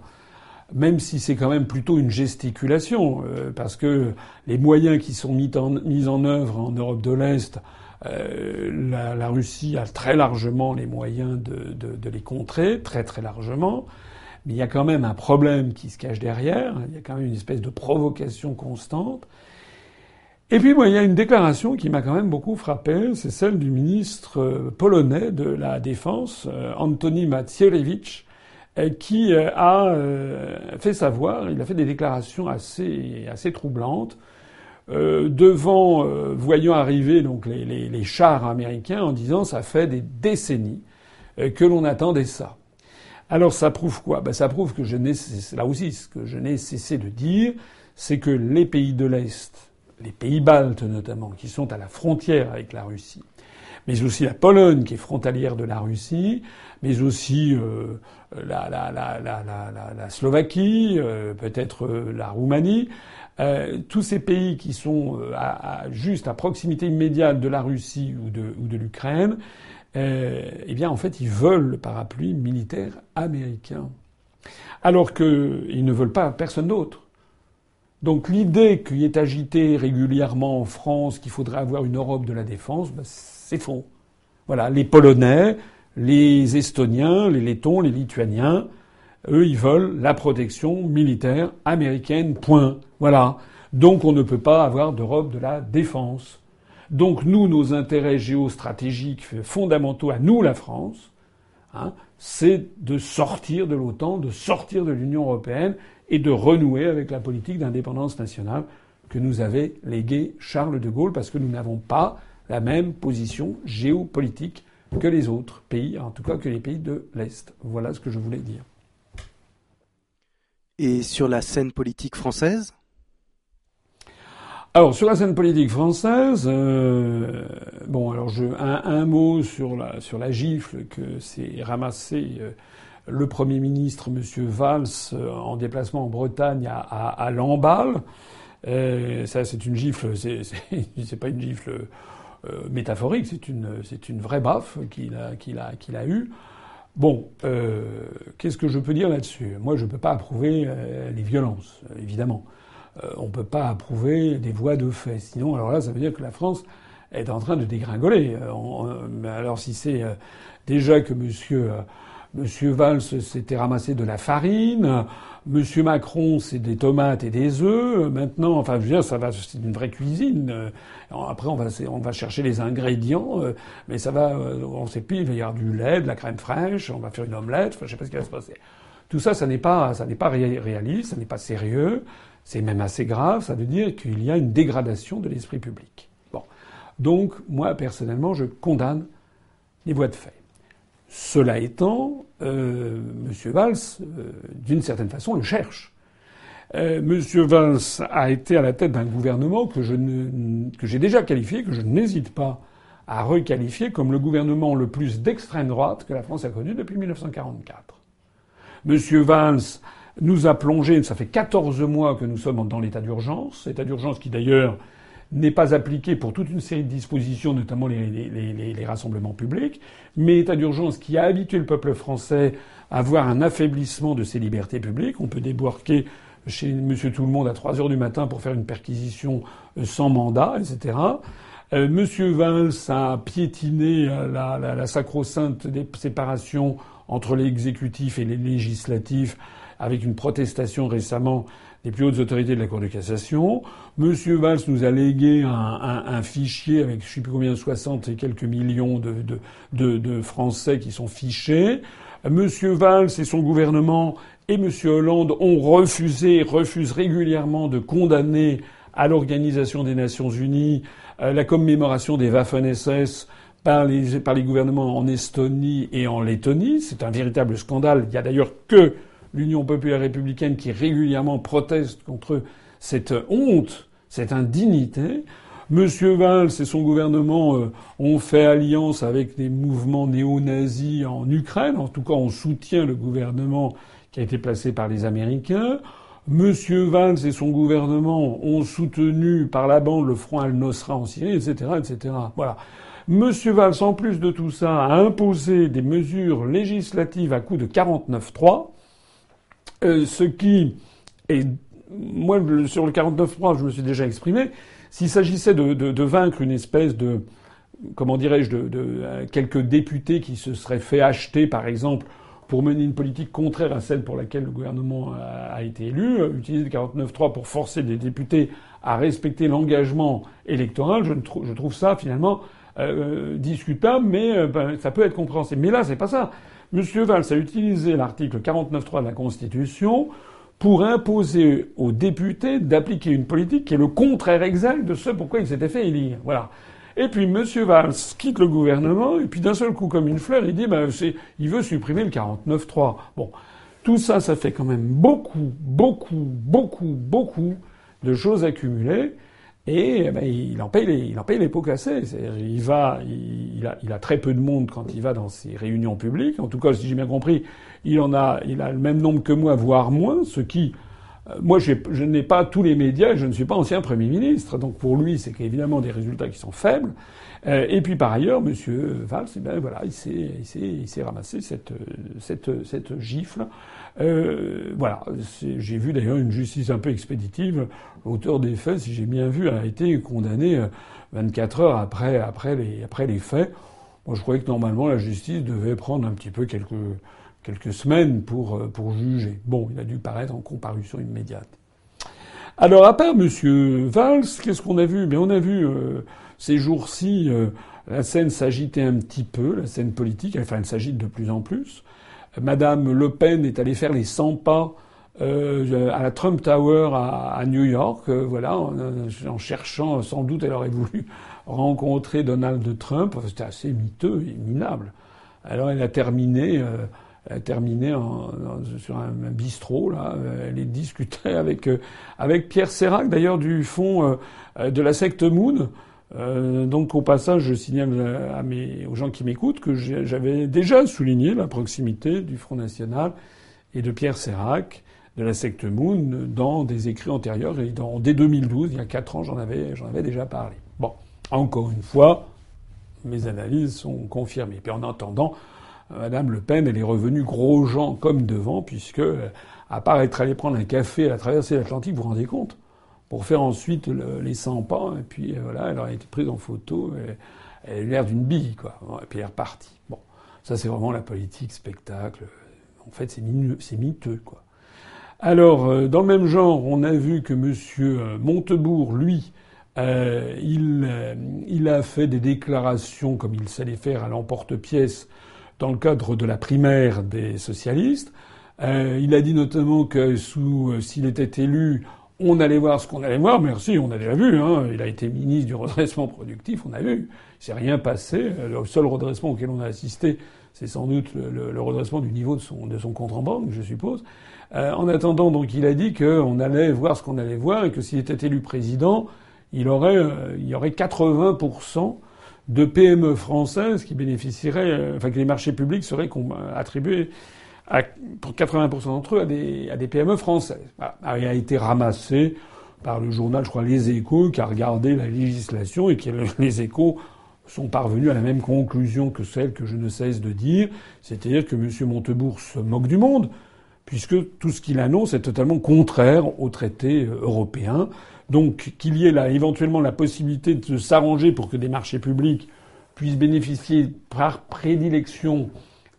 même si c'est quand même plutôt une gesticulation, euh, parce que les moyens qui sont mis en, mis en œuvre en Europe de l'Est, la, la, Russie a très largement les moyens de, de, de les contrer, très très largement. Mais il y a quand même un problème qui se cache derrière. Il y a quand même une espèce de provocation constante. Et puis, moi, il y a une déclaration qui m'a quand même beaucoup frappé. C'est celle du ministre euh, polonais de la Défense, euh, Antoni Macierewicz, euh, qui a fait savoir, il a fait des déclarations assez, assez troublantes, devant, voyant arriver donc les, les, les, chars américains en disant ça fait des décennies que l'on attendait ça. Alors ça prouve quoi? Ben, Ça prouve que je n'ai, là aussi, ce que je n'ai cessé de dire, c'est que les pays de l'Est, les pays baltes notamment, qui sont à la frontière avec la Russie, mais aussi la Pologne qui est frontalière de la Russie, mais aussi euh, la, la, la, la, Slovaquie, euh, peut-être euh, la Roumanie, tous ces pays qui sont à, juste à proximité immédiate de la Russie ou de, ou de l'Ukraine, euh, eh bien, en fait, ils veulent le parapluie militaire américain. Alors qu'ils ne veulent pas personne d'autre. Donc l'idée qui est agitée régulièrement en France qu'il faudrait avoir une Europe de la défense, ben, c'est faux. Voilà, les Polonais, les Estoniens, les Lettons, les Lituaniens, eux, ils veulent la protection militaire américaine, point. Voilà. Donc on ne peut pas avoir d'Europe de la défense. Donc nous, nos intérêts géostratégiques fondamentaux à nous, la France, hein, c'est de sortir de l'OTAN, de sortir de l'Union européenne et de renouer avec la politique d'indépendance nationale que nous avait léguée Charles de Gaulle, parce que nous n'avons pas la même position géopolitique que les autres pays, en tout cas que les pays de l'Est. Voilà ce que je voulais dire. Et sur la scène politique française? Alors sur la scène politique française, euh, bon alors je, un, mot sur la sur la gifle que s'est ramassé euh, le Premier ministre Monsieur Valls euh, en déplacement en Bretagne à, Lamballe. ça c'est une gifle, c'est pas une gifle métaphorique, c'est une une vraie baffe qu'il a qu'il qu'il a eu. Bon, qu'est-ce que je peux dire là-dessus? Moi, je ne peux pas approuver les violences, évidemment. Euh, on ne peut pas approuver des voies de fait. Sinon, alors là, ça veut dire que la France est en train de dégringoler. Euh, alors si c'est euh, déjà que Monsieur Monsieur Valls s'était ramassé de la farine, Monsieur Macron c'est des tomates et des œufs. Maintenant, enfin, je veux dire, ça va, c'est une vraie cuisine. Après, on va, chercher les ingrédients, mais ça va, on sait plus. Il va y avoir du lait, de la crème fraîche, on va faire une omelette. Enfin, je sais pas ce qui va se passer. Tout ça, ça n'est pas, ça n'est pas réaliste, ça n'est pas sérieux. C'est même assez grave, ça veut dire qu'il y a une dégradation de l'esprit public. Bon. Donc, moi, personnellement, je condamne les voies de fait. Cela étant, euh. Valls, euh, d'une certaine façon, le cherche. Euh. Valls a été à la tête d'un gouvernement que, je ne, que j'ai déjà qualifié, que je n'hésite pas à requalifier comme le gouvernement le plus d'extrême droite que la France a connu depuis 1944. M. Valls nous a plongé, ça fait 14 mois que nous sommes dans l'état d'urgence, état d'urgence qui d'ailleurs n'est pas appliqué pour toute une série de dispositions, notamment les, les, rassemblements publics, mais état d'urgence qui a habitué le peuple français à voir un affaiblissement de ses libertés publiques. On peut débarquer chez Monsieur Tout le Monde à 3 heures du matin pour faire une perquisition euh, sans mandat, etc. Euh, Monsieur Valls a piétiné la, la, la sacro-sainte séparation entre l'exécutif et les législatifs avec une protestation récemment des plus hautes autorités de la Cour de cassation. Monsieur Valls nous a légué un, un, un fichier avec je sais plus combien, 60 et quelques millions de, de, de, de Français qui sont fichés. Monsieur Valls et son gouvernement et Monsieur Hollande ont refusé, refusent régulièrement de condamner à l'Organisation des Nations Unies euh, la commémoration des Waffen-SS par les, par les gouvernements en Estonie et en Lettonie. C'est un véritable scandale. Il y a d'ailleurs que l'Union populaire républicaine qui régulièrement proteste contre cette honte, cette indignité. Monsieur Valls et son gouvernement euh, ont fait alliance avec des mouvements néo-nazis en Ukraine. En tout cas, on soutient le gouvernement qui a été placé par les Américains. Monsieur Valls et son gouvernement ont soutenu par la bande le front al-Nosra en Syrie, etc., etc. Voilà. Monsieur Valls, en plus de tout ça, a imposé des mesures législatives à coup de 49-3 euh, ce qui est, moi, sur le 49.3, je me suis déjà exprimé. S'il s'agissait de, vaincre une espèce de, comment dirais-je, de, de, euh, quelques députés qui se seraient fait acheter, par exemple, pour mener une politique contraire à celle pour laquelle le gouvernement a, été élu, euh, utiliser le 49.3 pour forcer des députés à respecter l'engagement électoral, je, je, trouve ça finalement discutable, mais ben, ça peut être compréhensible. Mais là, c'est pas ça. M. Valls a utilisé l'article 49.3 de la Constitution pour imposer aux députés d'appliquer une politique qui est le contraire exact de ce pourquoi il s'était fait élire. Voilà. Et puis M. Valls quitte le gouvernement, et puis d'un seul coup, comme une fleur, il dit ben, il veut supprimer le 49.3. Bon. Tout ça, ça fait quand même beaucoup, beaucoup, beaucoup, beaucoup de choses accumulées. Et eh ben, il en paye les, il en pots cassés. Il va, il, a, très peu de monde quand il va dans ses réunions publiques. En tout cas, si j'ai bien compris, il en a, il a le même nombre que moi, voire moins. Ce qui, euh, moi, je n'ai pas tous les médias. Je ne suis pas ancien premier ministre. Donc pour lui, c'est évidemment des résultats qui sont faibles. Euh, et puis par ailleurs, Monsieur Valls, eh ben voilà, il s'est, ramassé cette, cette, cette gifle. Euh, voilà. J'ai vu d'ailleurs une justice un peu expéditive. L'auteur des faits, si j'ai bien vu, a été condamné 24 euh, heures après, après, les, après les faits. Moi, je croyais que normalement la justice devait prendre un petit peu quelques, quelques semaines pour, euh, pour juger. Bon, il a dû paraître en comparution immédiate. Alors, à part Monsieur Valls, qu'est-ce qu'on a vu? Mais on a vu euh, ces jours-ci euh, la scène s'agitait un petit peu, la scène politique. Enfin, elle s'agite de plus en plus. Madame Le Pen est allée faire les 100 pas euh, à la Trump Tower à, New York, euh, voilà, en, cherchant, sans doute, elle aurait voulu rencontrer Donald Trump. C'était assez miteux et minable. Alors elle a terminé, euh, elle a terminé en, sur un, bistrot là. Elle est discutait avec avec Pierre Serac, d'ailleurs du fond de la secte Moon. Donc au passage, je signale à mes, aux gens qui m'écoutent que j'avais déjà souligné la proximité du Front National et de Pierre Serac de la secte Moon dans des écrits antérieurs. Et dans, dès 2012, il y a quatre ans, j'en avais, j'en avais déjà parlé. Bon, encore une fois, mes analyses sont confirmées. Puis en attendant, Madame Le Pen, elle est revenue gros gens comme devant, puisque, à part être allée prendre un café à la traversée de l'Atlantique, vous vous rendez compte Pour faire ensuite les 100 pas, et puis euh, voilà, elle a été prise en photo, elle a l'air d'une bille, quoi. Et puis elle est repartie. Bon, ça c'est vraiment la politique, spectacle. En fait, c'est miteux, quoi. Alors, euh, dans le même genre, on a vu que M. Euh, Montebourg, lui, euh, il, a fait des déclarations comme il savait faire à l'emporte-pièce dans le cadre de la primaire des socialistes. il a dit notamment que s'il était élu, on allait voir ce qu'on allait voir. Merci, on a déjà vu. Hein. Il a été ministre du redressement productif, on a vu. Il s'est rien passé. Le seul redressement auquel on a assisté, c'est sans doute le, redressement du niveau de son, de son compte en banque, je suppose. Euh, en attendant, donc, il a dit qu'on allait voir ce qu'on allait voir et que s'il était élu président, il euh, y aurait 80% de PME françaises qui bénéficieraient, euh, enfin, que les marchés publics seraient attribués pour 80% d'entre eux à des, PME françaises. Il a été ramassé par le journal, je crois, Les Échos, qui a regardé la législation et qui, les Échos sont parvenus à la même conclusion que celle que je ne cesse de dire, c'est-à-dire que M. Montebourg se moque du monde, puisque tout ce qu'il annonce est totalement contraire aux traités euh, européens. Donc qu'il y ait là éventuellement la possibilité de s'arranger pour que des marchés publics puissent bénéficier par prédilection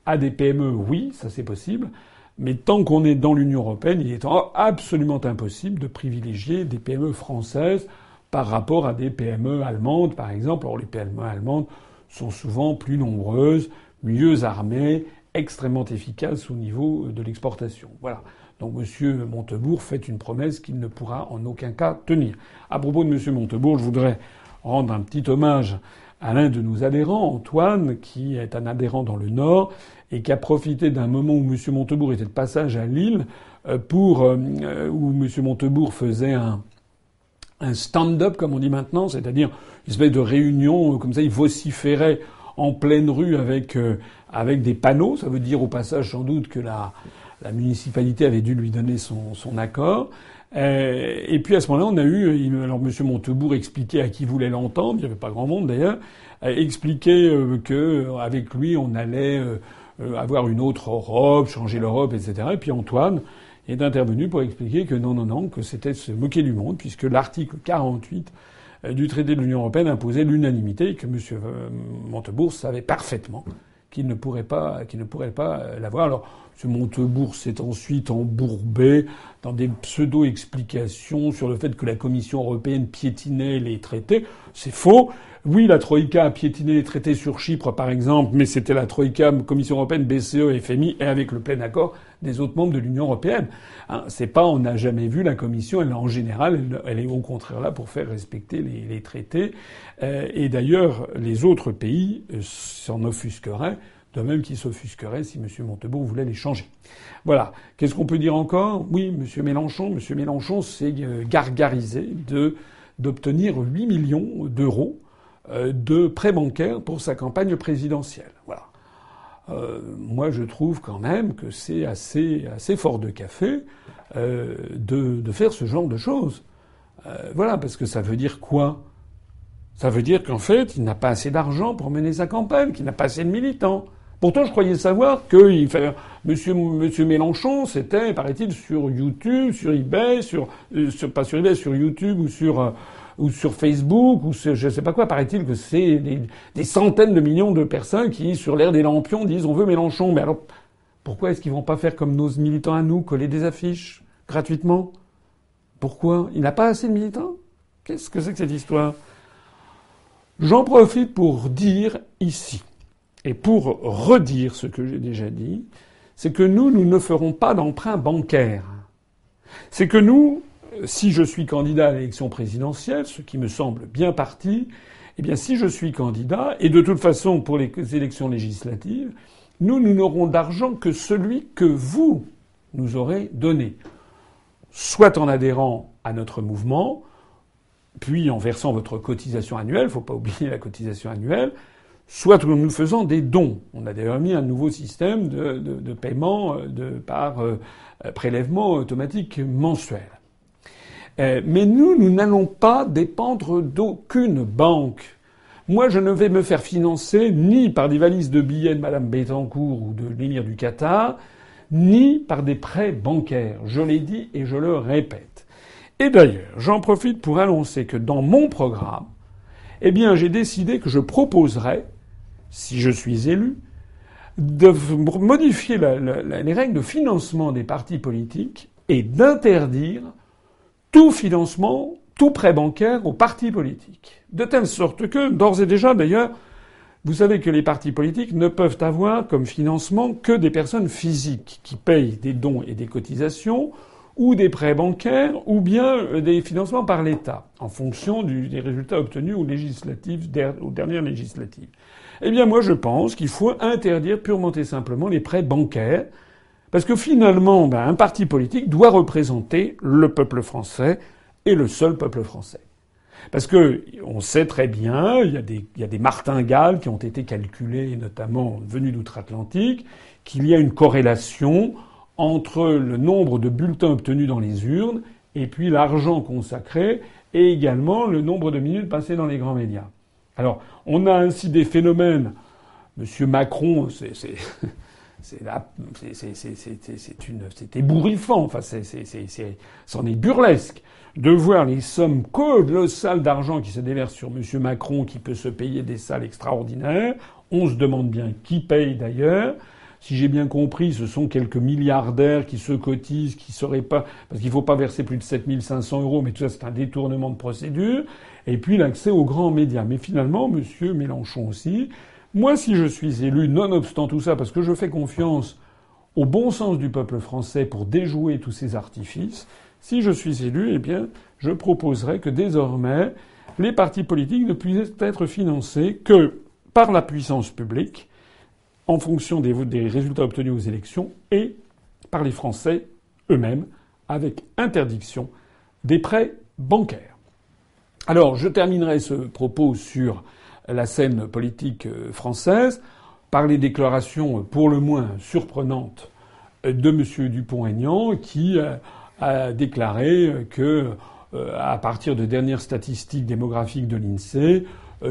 à des PME, oui, ça c'est possible. Mais tant qu'on est dans l'Union européenne, il est absolument impossible de privilégier des PME françaises par rapport à des PME allemandes, par exemple. Or, les PME allemandes sont souvent plus nombreuses, mieux armées extrêmement efficace au niveau de l'exportation. Voilà. Donc M. Montebourg fait une promesse qu'il ne pourra en aucun cas tenir. À propos de M. Montebourg, je voudrais rendre un petit hommage à l'un de nos adhérents, Antoine, qui est un adhérent dans le Nord et qui a profité d'un moment où M. Montebourg était de passage à Lille euh, pour euh, où M. Montebourg faisait un, stand-up, comme on dit maintenant, c'est-à-dire une espèce de réunion, comme ça, il vociférait en pleine rue avec avec des panneaux. Ça veut dire au passage sans doute que la, la municipalité avait dû lui donner son accord. Euh, et puis à ce moment-là, on a eu, alors M. Montebourg expliquait à qui voulait l'entendre, il n'y avait pas grand monde d'ailleurs, euh, expliquait euh, que avec lui on allait avoir une autre Europe, changer l'Europe, etc. Et puis Antoine est intervenu pour expliquer que non, non, non, que c'était se moquer du monde, puisque l'article 48 du traité de l'Union européenne imposait l'unanimité et que M. Montebourg savait parfaitement qu'il ne pourrait pas, qu'il ne pourrait pas euh, l'avoir. Alors, ce Montebourg s'est ensuite embourbé dans des pseudo-explications sur le fait que la Commission européenne piétinait les traités. C'est faux. Oui, la Troïka a piétiné les traités sur Chypre, par exemple, mais c'était la Troïka, Commission européenne, BCE, FMI, et avec le plein accord des autres membres de l'Union européenne. Hein, c'est pas, on n'a jamais vu la Commission. Elle, en général, elle, est au contraire là pour faire respecter les, traités. Euh, et d'ailleurs, les autres pays euh, s'en offusqueraient de même qu'ils s'offusqueraient si M. Montebourg voulait les changer. Voilà. Qu'est-ce qu'on peut dire encore? Oui, M. Mélenchon, M. Mélenchon s'est euh, gargarisé de d'obtenir 8 millions d'euros euh, de prêts bancaires pour sa campagne présidentielle. Voilà. Euh, moi, je trouve quand même que c'est assez, assez fort de café euh, de, de, faire ce genre de choses. Euh, voilà, parce que ça veut dire quoi? Ça veut dire qu'en fait, il n'a pas assez d'argent pour mener sa campagne, qu'il n'a pas assez de militants. Pourtant, je croyais savoir que il fait, Monsieur, Monsieur Mélenchon, c'était, paraît-il, sur YouTube, sur eBay, sur, pas sur eBay, sur YouTube ou sur ou sur Facebook, ou je ne sais pas quoi, paraît-il que c'est des, centaines de millions de personnes qui, sur l'air des lampions, disent on veut Mélenchon. Mais alors, pourquoi est-ce qu'ils vont pas faire comme nos militants à nous, coller des affiches gratuitement? Pourquoi? Il n'a pas assez de militants? Qu'est-ce que c'est que cette histoire? J'en profite pour dire ici, et pour redire ce que j'ai déjà dit, c'est que nous, nous ne ferons pas d'emprunt bancaire. C'est que nous, si je suis candidat à l'élection présidentielle, ce qui me semble bien parti, eh bien, si je suis candidat, et de toute façon pour les élections législatives, nous, nous n'aurons d'argent que celui que vous nous aurez donné. Soit en adhérant à notre mouvement, puis en versant votre cotisation annuelle, faut pas oublier la cotisation annuelle, soit en nous faisant des dons. On a d'ailleurs mis un nouveau système de, paiement euh, par euh, prélèvement automatique mensuel. Euh, mais nous, nous n'allons pas dépendre d'aucune banque. Moi, je ne vais me faire financer ni par des valises de billets de Madame Bettencourt ou de l'émir du Qatar, ni par des prêts bancaires. Je l'ai dit et je le répète. Et d'ailleurs, j'en profite pour annoncer que dans mon programme, eh bien, j'ai décidé que je proposerai, si je suis élu, de modifier les règles de financement des partis politiques et d'interdire tout financement, tout prêt bancaire aux partis politiques. De telle sorte que, d'ores et déjà d'ailleurs, vous savez que les partis politiques ne peuvent avoir comme financement que des personnes physiques qui payent des dons et des cotisations ou des prêts bancaires ou bien euh, des financements par l'État en fonction des résultats obtenus aux législatives, aux dernières législatives. Eh bien, moi, je pense qu'il faut interdire purement et simplement les prêts bancaires parce que finalement, ben, un parti politique doit représenter le peuple français et le seul peuple français. Parce que on sait très bien, il y, a des, y a des martingales qui ont été calculées, notamment venus d'outre-Atlantique, qu'il y a une corrélation entre le nombre de bulletins obtenus dans les urnes et puis l'argent consacré et également le nombre de minutes passées dans les grands médias. Alors, on a ainsi des phénomènes. Monsieur Macron, c'est c'est ébouriffant. Enfin, c'en est burlesque de voir les sommes colossales d'argent qui se déversent sur M. Macron, qui peut se payer des salles extraordinaires. On se demande bien qui paye d'ailleurs. Si j'ai bien compris, ce sont quelques milliardaires qui se cotisent, qui seraient pas, parce qu'il faut pas verser plus de 7500 euros, mais tout ça c'est un détournement de procédure. Et puis l'accès aux grands médias. Mais finalement, Monsieur Mélenchon aussi, moi, si je suis élu, nonobstant tout ça, parce que je fais confiance au bon sens du peuple français pour déjouer tous ces artifices, si je suis élu, eh bien, je proposerai que désormais, les partis politiques ne puissent être financés que par la puissance publique, en fonction des, des résultats obtenus aux élections, et par les Français eux-mêmes, avec interdiction des prêts bancaires. Alors, je terminerai ce propos sur la scène politique euh, française par les déclarations euh, pour le moins surprenantes euh, de M. Dupont-Aignan qui a déclaré que, à partir de dernières statistiques démographiques de l'INSEE,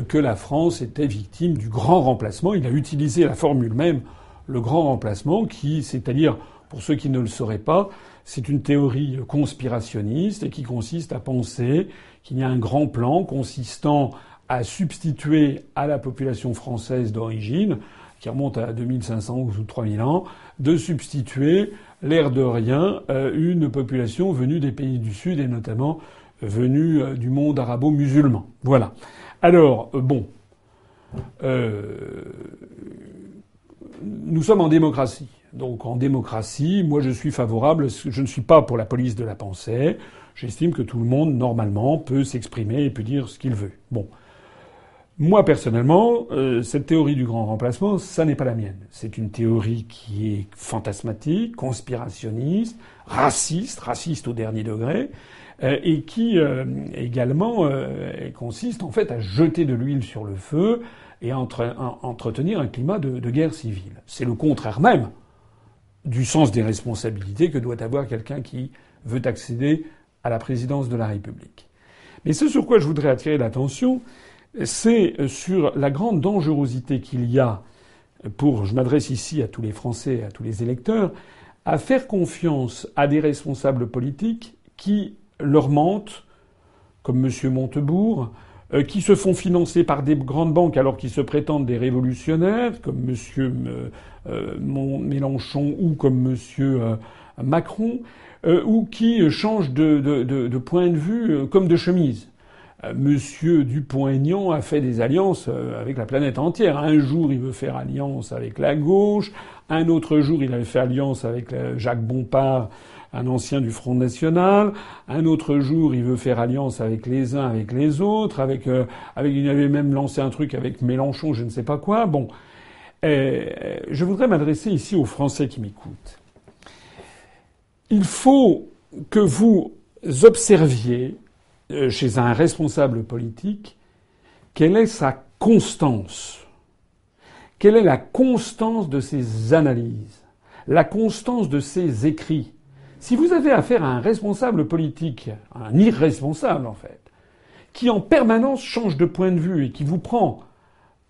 que la France était victime du grand remplacement. Il a utilisé la formule même, le grand remplacement, qui, c'est-à-dire, pour ceux qui ne le sauraient pas, c'est une théorie conspirationniste qui consiste à penser qu'il y a un grand plan consistant à substituer à la population française d'origine, qui remonte à 2500 ou 3000 ans, de substituer, l'air de rien, euh, une population venue des pays du Sud et notamment venue euh, du monde arabo-musulman. Voilà. Alors, euh, bon. nous sommes en démocratie. Donc en démocratie, moi je suis favorable, je ne suis pas pour la police de la pensée. J'estime que tout le monde, normalement, peut s'exprimer et peut dire ce qu'il veut. Bon. Moi, personnellement, euh, cette théorie du grand remplacement, ça n'est pas la mienne. C'est une théorie qui est fantasmatique, conspirationniste, raciste, raciste au dernier degré, euh, et qui euh, également consiste en fait à jeter de l'huile sur le feu et entretenir un climat de, de guerre civile. C'est le contraire même du sens des responsabilités que doit avoir quelqu'un qui veut accéder à la présidence de la République. Mais ce sur quoi je voudrais attirer l'attention, c'est sur la grande dangerosité qu'il y a pour, je m'adresse ici à tous les Français, à tous les électeurs, à faire confiance à des responsables politiques qui leur mentent, comme M. Montebourg, euh, qui se font financer par des grandes banques alors qu'ils se prétendent des révolutionnaires, comme M. Euh, euh, Mélenchon ou comme M. Macron, ou qui change de, de, point de vue comme de chemise. Monsieur Dupont-Aignan a fait des alliances avec la planète entière. Un jour, il veut faire alliance avec la gauche. Un autre jour, il avait fait alliance avec Jacques Bompard un ancien du Front National. Un autre jour, il veut faire alliance avec les uns, avec les autres. Avec, euh, avec, il avait même lancé un truc avec Mélenchon, je ne sais pas quoi. Bon, euh, je voudrais m'adresser ici aux Français qui m'écoutent. Il faut que vous observiez euh, chez un responsable politique quelle est sa constance? Quelle est la constance de ses analyses, la constance de ses écrits, si vous avez affaire à un responsable politique, un irresponsable en fait, qui en permanence change de point de vue et qui vous prend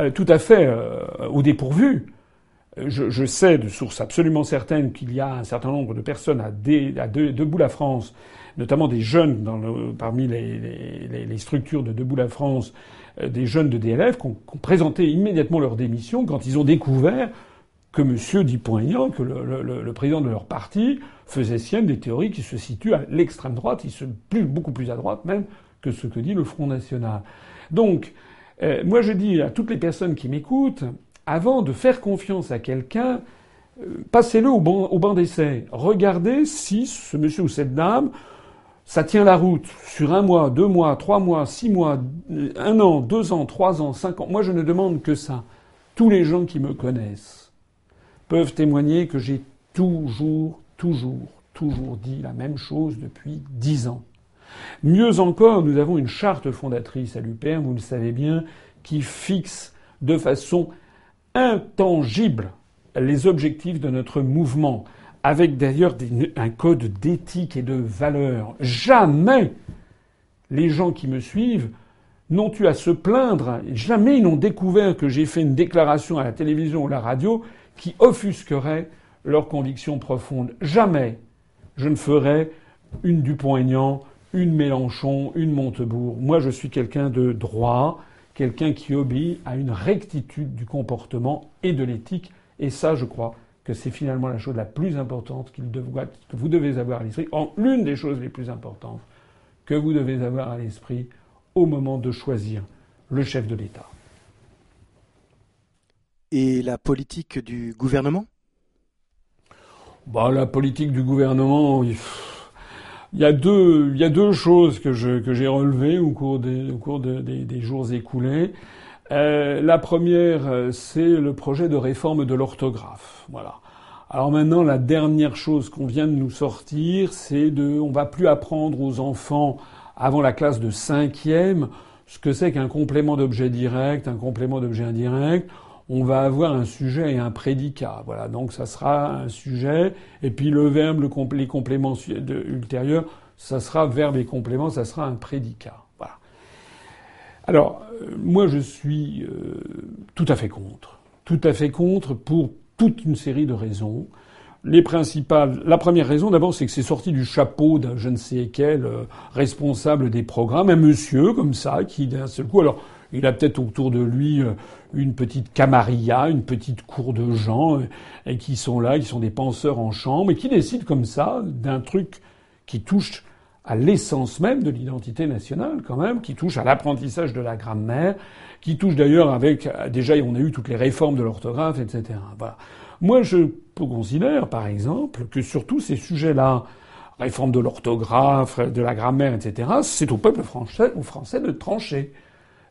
euh, tout à fait euh, au dépourvu, euh, je, sais de sources absolument certaines qu'il y a un certain nombre de personnes à, Debout la France, notamment des jeunes parmi les, structures de Debout la France, des jeunes de DLF qui ont présenté immédiatement leur démission quand ils ont découvert que M. Dupont-Aignan, que le, président de leur parti, faisait sienne des théories qui se situent à l'extrême droite, sont plus, beaucoup plus à droite même que ce que dit le Front National. Donc, euh, moi je dis à toutes les personnes qui m'écoutent, avant de faire confiance à quelqu'un, euh, passez-le au banc d'essai. Regardez si ce monsieur ou cette dame, ça tient la route sur un mois, deux mois, trois mois, six mois, un an, deux ans, trois ans, cinq ans. Moi je ne demande que ça. Tous les gens qui me connaissent peuvent témoigner que j'ai toujours, toujours, toujours dit la même chose depuis dix ans. Mieux encore, nous avons une charte fondatrice à l'UPR, vous le savez bien, qui fixe de façon intangible les objectifs de notre mouvement, avec d'ailleurs un code d'éthique et de valeurs. Jamais les gens qui me suivent n'ont eu à se plaindre, jamais ils n'ont découvert que j'ai fait une déclaration à la télévision ou à la radio qui offusquerait leurs convictions profondes. Jamais je ne ferai une Dupont-Aignan, une Mélenchon, une Montebourg. Moi, je suis quelqu'un de droit, quelqu'un qui obéit à une rectitude du comportement et de l'éthique. Et ça, je crois que c'est finalement la chose la plus importante que vous devez avoir à l'esprit, en l'une des choses les plus importantes que vous devez avoir à l'esprit au moment de choisir le chef de l'État. Et la politique du gouvernement? Bah, La politique du gouvernement, il y a deux, il y a deux choses que, j'ai relevées au cours des, au cours des, jours écoulés. Euh, la première, c'est le projet de réforme de l'orthographe. Voilà. Alors maintenant, la dernière chose qu'on vient de nous sortir, c'est de, on va plus apprendre aux enfants avant la classe de cinquième ce que c'est qu'un complément d'objet direct, un complément d'objet indirect on va avoir un sujet et un prédicat. Voilà, donc ça sera un sujet, et puis le verbe, le les compléments ultérieurs, ça sera verbe et complément, ça sera un prédicat. Alors, euh, moi je suis euh, tout à fait contre. Tout à fait contre pour toute une série de raisons. Les principales. La première raison, d'abord, c'est que c'est sorti du chapeau d'un je ne sais quel euh, responsable des programmes, un monsieur comme ça, qui d'un seul coup, alors il a peut-être autour de lui une petite camarilla, une petite cour de gens, qui sont là, qui sont des penseurs en chambre, et qui décident comme ça d'un truc qui touche à l'essence même de l'identité nationale, quand même, qui touche à l'apprentissage de la grammaire, qui touche d'ailleurs avec, déjà, on a eu toutes les réformes de l'orthographe, etc. Voilà. Moi, je considère, par exemple, que sur tous ces sujets-là, réforme de l'orthographe, de la grammaire, etc., c'est au peuple français, aux Français de trancher.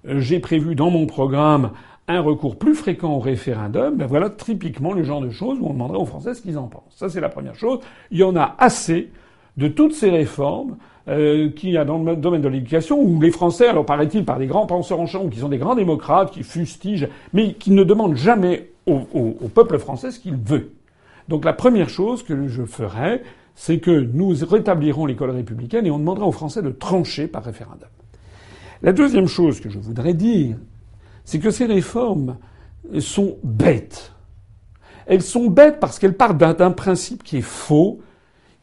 Euh, j'ai prévu dans mon programme un recours plus fréquent au référendum, ben voilà typiquement le genre de choses où on demanderait aux Français ce qu'ils en pensent. Ça, c'est la première chose. Il y en a assez de toutes ces réformes euh, qu'il y a dans le domaine de l'éducation où les Français, alors paraît-il par des grands penseurs en chambre, qui sont des grands démocrates, qui fustigent, mais qui ne demandent jamais au, au peuple français ce qu'il veut. Donc la première chose que je ferai, c'est que nous rétablirons l'école républicaine et on demandera aux Français de trancher par référendum. La deuxième chose que je voudrais dire, c'est que ces réformes sont bêtes. Elles sont bêtes parce qu'elles partent d'un principe qui est faux,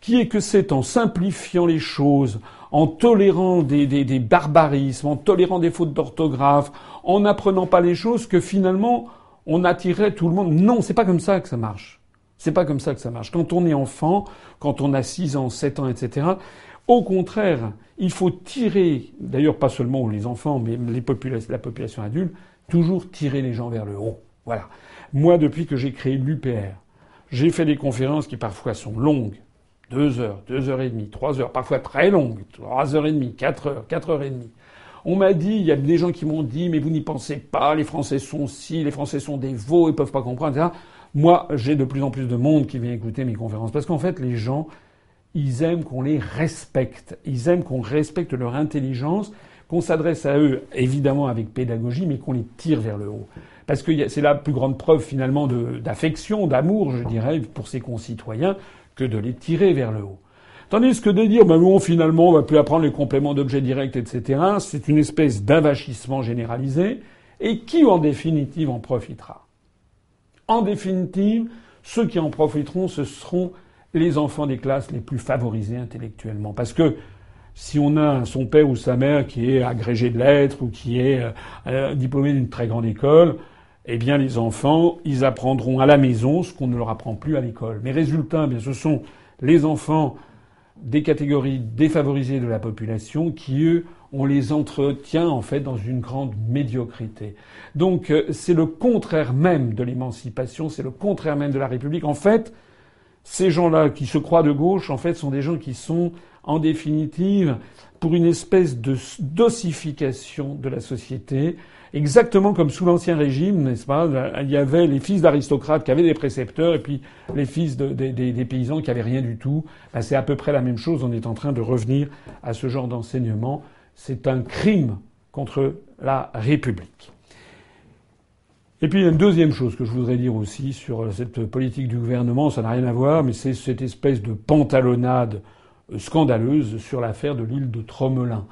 qui est que c'est en simplifiant les choses, en tolérant des, des, barbarismes, en tolérant des fautes d'orthographe, en n'apprenant pas les choses, que finalement on attirerait tout le monde? Non, c'est pas comme ça que ça marche. C'est pas comme ça que ça marche. Quand on est enfant, quand on a 6 ans, 7 ans, etc., au contraire, il faut tirer, d'ailleurs pas seulement les enfants, mais la population adulte, toujours tirer les gens vers le haut. Voilà. Moi, depuis que j'ai créé l'UPR, j'ai fait des conférences qui parfois sont longues, deux heures, deux heures et demie, trois heures, parfois très longues, trois heures et demie, quatre heures, quatre heures et demie. On m'a dit, il y a des gens qui m'ont dit, mais vous n'y pensez pas, les Français sont si, les Français sont des veaux, ils peuvent pas comprendre. Moi, j'ai de plus en plus de monde qui vient écouter mes conférences parce qu'en fait, les gens, ils aiment qu'on les respecte. Ils aiment qu'on respecte leur intelligence, qu'on s'adresse à eux, évidemment avec pédagogie, mais qu'on les tire vers le haut. Parce que c'est la plus grande preuve finalement d'affection, d'amour, je dirais, pour ses concitoyens, que de les tirer vers le haut. Tandis que de dire, ben bon, finalement, on va plus apprendre les compléments d'objets directs, etc., c'est une espèce d'invachissement généralisé, et qui, en définitive, en profitera? En définitive, ceux qui en profiteront, ce seront les enfants des classes les plus favorisés intellectuellement. Parce que si on a son père ou sa mère qui est agrégé de lettres ou qui est euh, euh, diplômé d'une très grande école, eh bien les enfants, ils apprendront à la maison ce qu'on ne leur apprend plus à l'école. Mais résultat, eh bien ce sont les enfants des catégories défavorisées de la population qui, eux, on les entretient en fait dans une grande médiocrité. Donc euh, c'est le contraire même de l'émancipation, c'est le contraire même de la République. En fait, ces gens-là qui se croient de gauche, en fait, sont des gens qui sont, en définitive, pour une espèce de dosification de la société, exactement comme sous l'Ancien Régime, n'est-ce pas? Il y avait les fils d'aristocrates qui avaient des précepteurs et puis les fils des paysans qui avaient rien du tout. Ben, c'est à peu près la même chose. On est en train de revenir à ce genre d'enseignement. C'est un crime contre la République. Et puis il y a une deuxième chose que je voudrais dire aussi sur cette politique du gouvernement, ça n'a rien à voir, mais c'est cette espèce de pantalonnade scandaleuse sur l'affaire de l'île de Tromelin.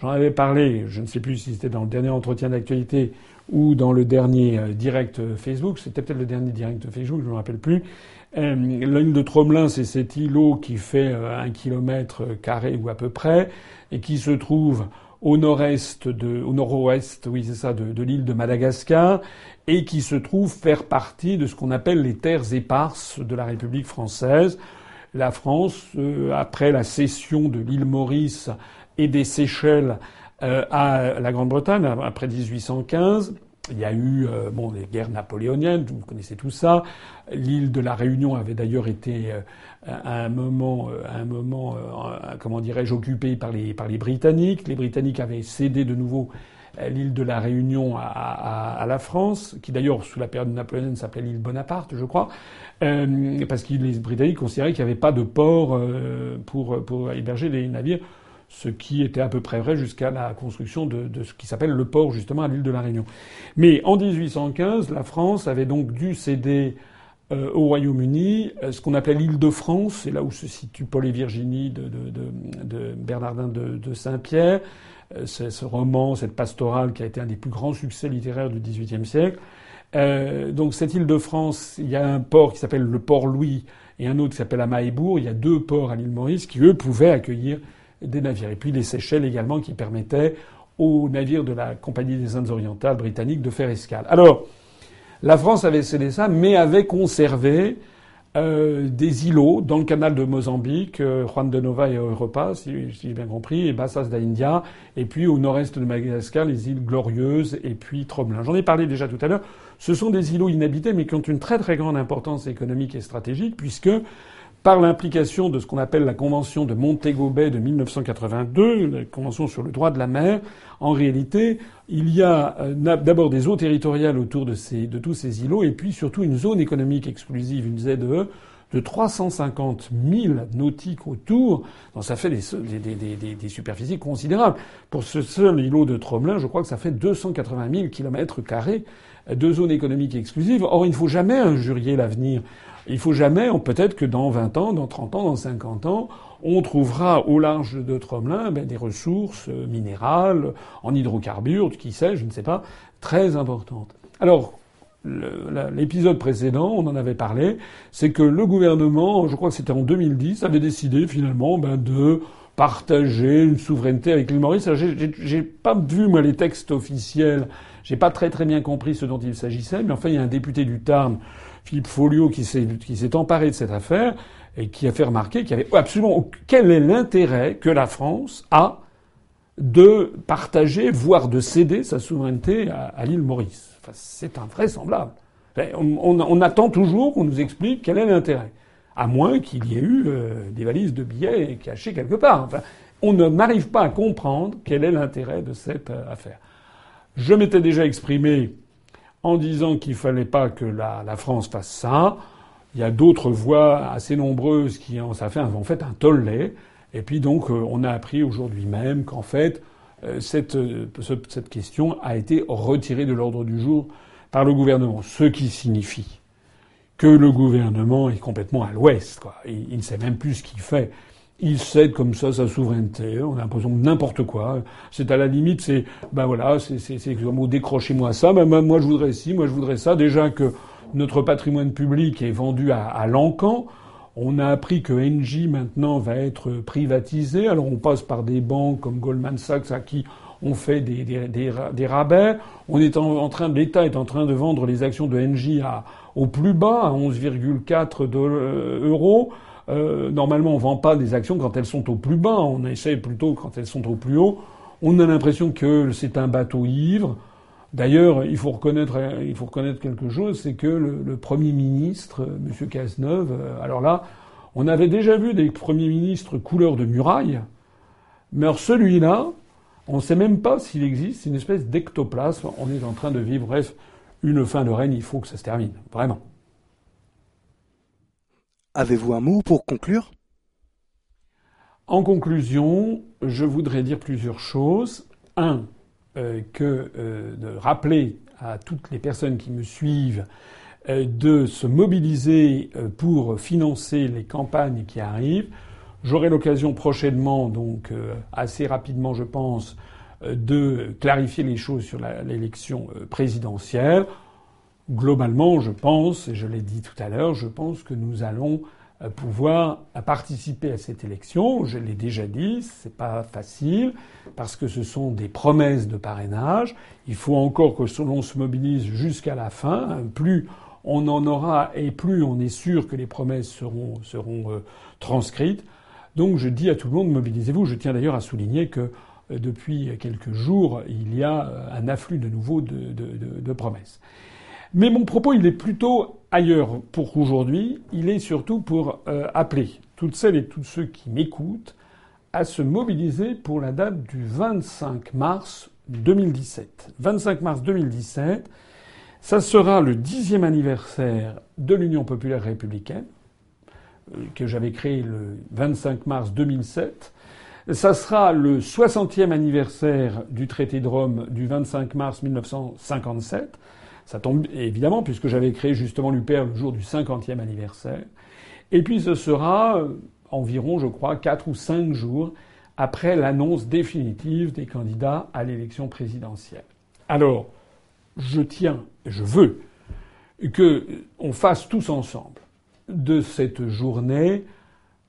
J'en avais parlé, je ne sais plus si c'était dans le dernier entretien d'actualité ou dans le dernier euh, direct Facebook, c'était peut-être le dernier direct Facebook, je ne me rappelle plus. Euh, l'île de Tromelin, c'est cet îlot qui fait euh, un kilomètre carré ou à peu près, et qui se trouve au nord-est de, au nord-ouest, oui c'est ça, de, de l'île de Madagascar, et qui se trouve faire partie de ce qu'on appelle les terres éparses de la République française. La France, euh, après la cession de l'île Maurice et des Seychelles euh, à la Grande-Bretagne, après 1815, il y a eu euh, bon les guerres napoléoniennes, vous connaissez tout ça. L'île de la Réunion avait d'ailleurs été à un moment, à un moment, comment dirais-je, occupée par les par les Britanniques. Les Britanniques avaient cédé de nouveau l'île de la Réunion à, la France, qui d'ailleurs sous la période napoléonienne s'appelait l'île Bonaparte, je crois, euh, parce que les Britanniques considéraient qu'il n'y avait pas de port euh, pour, pour héberger les navires, ce qui était à peu près vrai jusqu'à la construction de, ce qui s'appelle le port justement à l'île de la Réunion. Mais en 1815, la France avait donc dû céder euh, au Royaume-Uni ce qu'on appelait l'île de France, c'est là où se situe Paul et Virginie de, de Bernardin de, Saint-Pierre. Euh, ce, roman, cette pastorale qui a été un des plus grands succès littéraires du XVIIIe siècle. Euh, donc cette île de France, il y a un port qui s'appelle le port Louis et un autre qui s'appelle Amaébourg. Il y a deux ports à l'île Maurice qui, eux, pouvaient accueillir des navires. Et puis les Seychelles également qui permettaient aux navires de la Compagnie des Indes orientales britanniques de faire escale. Alors, la France avait cédé ça, mais avait conservé euh, des îlots dans le canal de Mozambique, euh, Juan de Nova et Europa, si, j'ai bien compris, et Bassas d'India, et puis au nord-est de Madagascar, les îles Glorieuses, et puis Tromelin. J'en ai parlé déjà tout à l'heure. Ce sont des îlots inhabités, mais qui ont une très très grande importance économique et stratégique, puisque par l'implication de ce qu'on appelle la Convention de Montego Bay de 1982, la Convention sur le droit de la mer, en réalité, il y a euh, d'abord des eaux territoriales autour de, tous ces îlots, et puis surtout une zone économique exclusive, une ZEE, de 350 000 nautiques autour. Donc ça fait des, superficies considérables. Pour ce seul îlot de Tromelin, je crois que ça fait 280 000 kilomètres carrés de zone économique exclusive. Or, il ne faut jamais injurier l'avenir. Il faut jamais, peut-être que dans 20 ans, dans 30 ans, dans 50 ans, on trouvera au large de Tromelin ben, des ressources euh, minérales, en hydrocarbures, qui sait, je ne sais pas, très importantes. Alors, l'épisode précédent, on en avait parlé, c'est que le gouvernement, je crois que c'était en 2010, avait décidé finalement ben, de partager une souveraineté avec l'île Maurice. J'ai pas vu moi les textes officiels, j'ai pas très très bien compris ce dont il s'agissait, mais enfin il y a un député du Tarn Philippe Folliot qui s'est, emparé de cette affaire et qui a fait remarquer qu'il y avait absolument quel est l'intérêt que la France a de partager, voire de céder sa souveraineté à, l'île Maurice. Enfin, c'est invraisemblable. On, on, on, attend toujours qu'on nous explique quel est l'intérêt, à moins qu'il y ait eu euh, des valises de billets cachées quelque part. Enfin, on ne n'arrive pas à comprendre quel est l'intérêt de cette euh, affaire. Je m'étais déjà exprimé en disant qu'il fallait pas que la, France fasse ça. Il y a d'autres voix assez nombreuses qui en, ça fait, en fait un tollé. Et puis donc, euh, on a appris aujourd'hui même qu'en fait, euh, cette, euh, cette question a été retirée de l'ordre du jour par le gouvernement. Ce qui signifie que le gouvernement est complètement à l'ouest. Il, ne sait même plus ce qu'il fait. Il cède comme ça sa souveraineté. On a l'impression de n'importe quoi. C'est à la limite, c'est ben voilà, c'est mot décrochez-moi ça. Ben, moi je voudrais ci, moi je voudrais ça. Déjà que notre patrimoine public est vendu à, à l'encan. On a appris que Engie maintenant va être privatisé. Alors on passe par des banques comme Goldman Sachs à qui on fait des, des, des, rabais. On est en, train, l'État est en train de vendre les actions de Engie à, au plus bas, à 11,4 euh, euros. Euh, normalement, on vend pas des actions quand elles sont au plus bas. On essaie plutôt quand elles sont au plus haut. On a l'impression que c'est un bateau ivre. D'ailleurs, il faut reconnaître, quelque chose, c'est que le, Premier ministre, M. Cazeneuve, euh, alors là, on avait déjà vu des premiers ministres couleur de muraille, mais celui-là, on ne sait même pas s'il existe, c'est une espèce d'ectoplasme. On est en train de vivre, bref, une fin de règne, il faut que ça se termine, vraiment. Avez-vous un mot pour conclure? En conclusion, je voudrais dire plusieurs choses. Un, euh, que euh, de rappeler à toutes les personnes qui me suivent euh, de se mobiliser pour financer les campagnes qui arrivent. J'aurai l'occasion prochainement, donc assez rapidement, je pense, de clarifier les choses sur l'élection présidentielle. Globalement, je pense, et je l'ai dit tout à l'heure, je pense que nous allons pouvoir participer à cette élection. Je l'ai déjà dit, c'est pas facile parce que ce sont des promesses de parrainage. Il faut encore que l'on se mobilise jusqu'à la fin. Plus on en aura et plus on est sûr que les promesses seront, euh, transcrites. Donc je dis à tout le monde, mobilisez-vous. Je tiens d'ailleurs à souligner que euh, depuis quelques jours, il y a euh, un afflux de nouveau de, de promesses. Mais mon propos, il est plutôt ailleurs pour aujourd'hui. Il est surtout pour euh, appeler toutes celles et tous ceux qui m'écoutent à se mobiliser pour la date du 25 mars 2017. 25 mars 2017, ça sera le dixième anniversaire de l'Union populaire républicaine, euh, que j'avais créé le 25 mars 2007. Ça sera le 60e anniversaire du traité de Rome du 25 mars 1957. Ça tombe évidemment puisque j'avais créé justement l'UPR le jour du 50e anniversaire. Et puis ce sera euh, environ, je crois, 4 ou 5 jours après l'annonce définitive des candidats à l'élection présidentielle. Alors, je tiens, je veux que on fasse tous ensemble de cette journée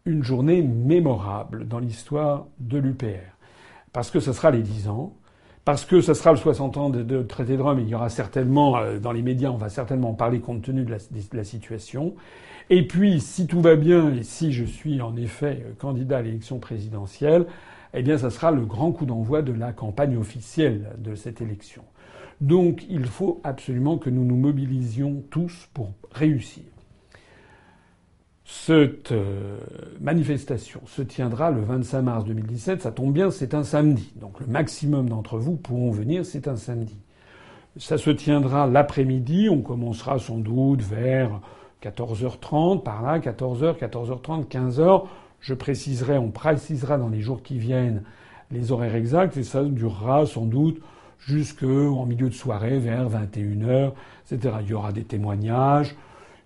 une journée mémorable dans l'histoire de l'UPR. Parce que ce sera les 10 ans, parce que ce sera le 60 ans de, traité de Rome, il y aura certainement, euh, dans les médias, on va certainement en parler compte tenu de la, situation. Et puis, si tout va bien, et si je suis en effet euh, candidat à l'élection présidentielle, eh bien, ça sera le grand coup d'envoi de la campagne officielle de cette élection. Donc, il faut absolument que nous nous mobilisions tous pour réussir. Cette euh, manifestation se tiendra le 25 mars 2017. Ça tombe bien, c'est un samedi. Donc le maximum d'entre vous pourront venir, c'est un samedi. Ça se tiendra l'après-midi. On commencera sans doute vers 14h30, par là, 14h, 14h30, 15h. Je préciserai, on précisera dans les jours qui viennent les horaires exacts et ça durera sans doute jusqu'en milieu de soirée vers 21h, etc. Il y aura des témoignages,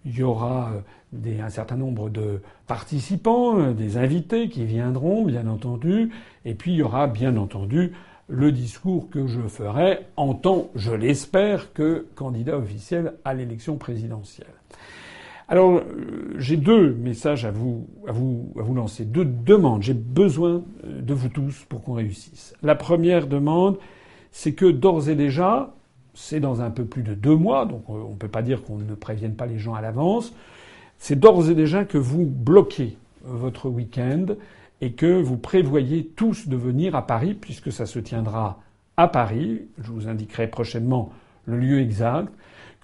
il y aura euh, un certain nombre de participants, euh, des invités qui viendront, bien entendu, et puis il y aura bien entendu le discours que je ferai en tant, je l'espère, que candidat officiel à l'élection présidentielle. Alors, euh, j'ai deux messages à vous, à vous, à vous lancer, deux demandes. J'ai besoin de vous tous pour qu'on réussisse. La première demande, c'est que d'ores et déjà, c'est dans un peu plus de deux mois, donc on ne peut pas dire qu'on ne prévienne pas les gens à l'avance. C'est d'ores et déjà que vous bloquez votre week-end et que vous prévoyez tous de venir à Paris, puisque ça se tiendra à Paris. Je vous indiquerai prochainement le lieu exact.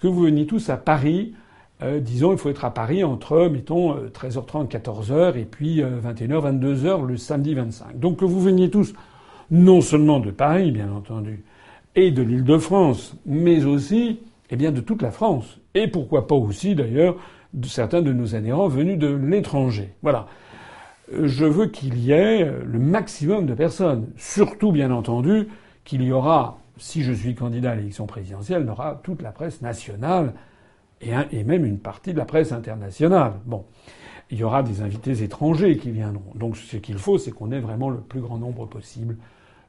Que vous veniez tous à Paris. Euh, disons, il faut être à Paris entre, mettons, 13h30, euh, 14h, et puis 21h, euh, 22h le samedi 25. Donc que vous veniez tous, non seulement de Paris, bien entendu, et de l'île de France, mais aussi, eh bien, de toute la France. Et pourquoi pas aussi, d'ailleurs, de certains de nos adhérents venus de l'étranger. Voilà je veux qu'il y ait le maximum de personnes. Surtout, bien entendu, qu'il y aura, si je suis candidat à l'élection présidentielle, il aura toute la presse nationale et, même une partie de la presse internationale. Bon. Il y aura des invités étrangers qui viendront. Donc ce qu'il faut, c'est qu'on ait vraiment le plus grand nombre possible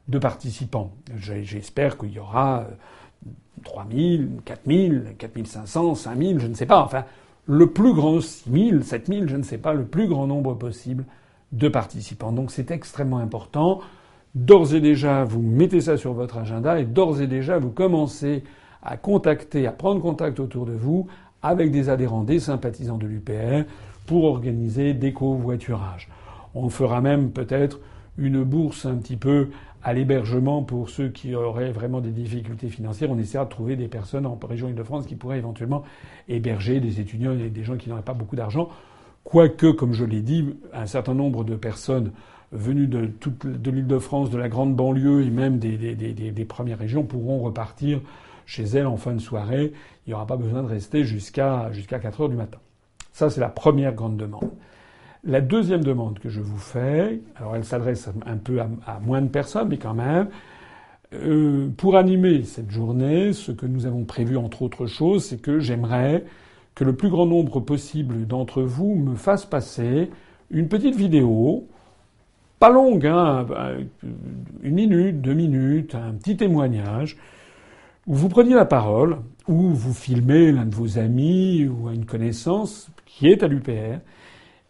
de participants. J'espère qu'il y aura 3000, 4000, 4500, 5000, je ne sais pas. Enfin, le plus grand 6000, 7000, je ne sais pas, le plus grand nombre possible de participants. Donc c'est extrêmement important. D'ores et déjà, vous mettez ça sur votre agenda et d'ores et déjà, vous commencez à contacter, à prendre contact autour de vous avec des adhérents, des sympathisants de l'UPR pour organiser des covoiturages. On fera même peut-être une bourse un petit peu à l'hébergement pour ceux qui auraient vraiment des difficultés financières. On essaiera de trouver des personnes en région Île-de-France qui pourraient éventuellement héberger des étudiants et des gens qui n'auraient pas beaucoup d'argent Quoique, comme je l'ai dit, un certain nombre de personnes venues de toute de l'Île-de-France, de la grande banlieue et même des, des, des, des, premières régions pourront repartir chez elles en fin de soirée. Il n'y aura pas besoin de rester jusqu'à jusqu'à 4 heures du matin. Ça, c'est la première grande demande. La deuxième demande que je vous fais, alors elle s'adresse un peu à, moins de personnes, mais quand même, euh, pour animer cette journée, ce que nous avons prévu entre autres choses, c'est que j'aimerais que le plus grand nombre possible d'entre vous me fasse passer une petite vidéo, pas longue, hein, une minute, deux minutes, un petit témoignage, où vous preniez la parole, où vous filmez l'un de vos amis ou une connaissance qui est à l'UPR,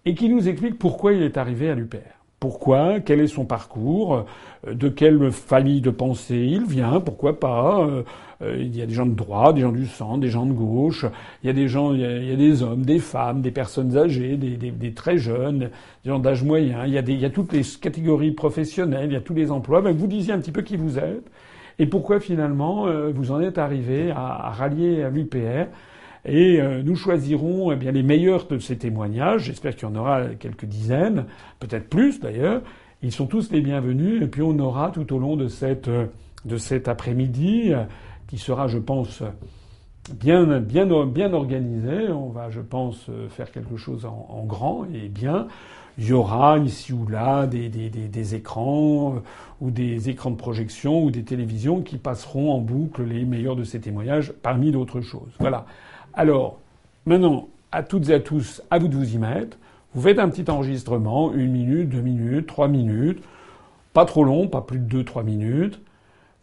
et qui nous explique pourquoi il est arrivé à l'UPR. Pourquoi Quel est son parcours euh, De quelle famille de pensée il vient Pourquoi pas euh, euh, Il y a des gens de droite, des gens du centre, des gens de gauche. Il y a des gens, il y a, des hommes, des femmes, des personnes âgées, des, très jeunes, des gens d'âge moyen. Il y, a des, toutes les catégories professionnelles, il y a tous les emplois. Ben, vous disiez un petit peu qui vous êtes et pourquoi finalement vous en êtes arrivé à rallier à l'UPR. Et euh, nous choisirons eh bien, les meilleurs de ces témoignages. J'espère qu'il y en aura quelques dizaines, peut-être plus d'ailleurs. Ils sont tous les bienvenus. Et puis on aura tout au long de, cette, de cet après-midi, qui sera, je pense, bien, bien, bien organisé. On va, je pense, faire quelque chose en, en grand et bien. Il y aura ici ou là des, des, des, des, écrans ou des écrans de projection ou des télévisions qui passeront en boucle les meilleurs de ces témoignages parmi d'autres choses. Voilà. Alors, maintenant, à toutes et à tous, à vous de vous y mettre. Vous faites un petit enregistrement, une minute, deux minutes, trois minutes, pas trop long, pas plus de deux, trois minutes.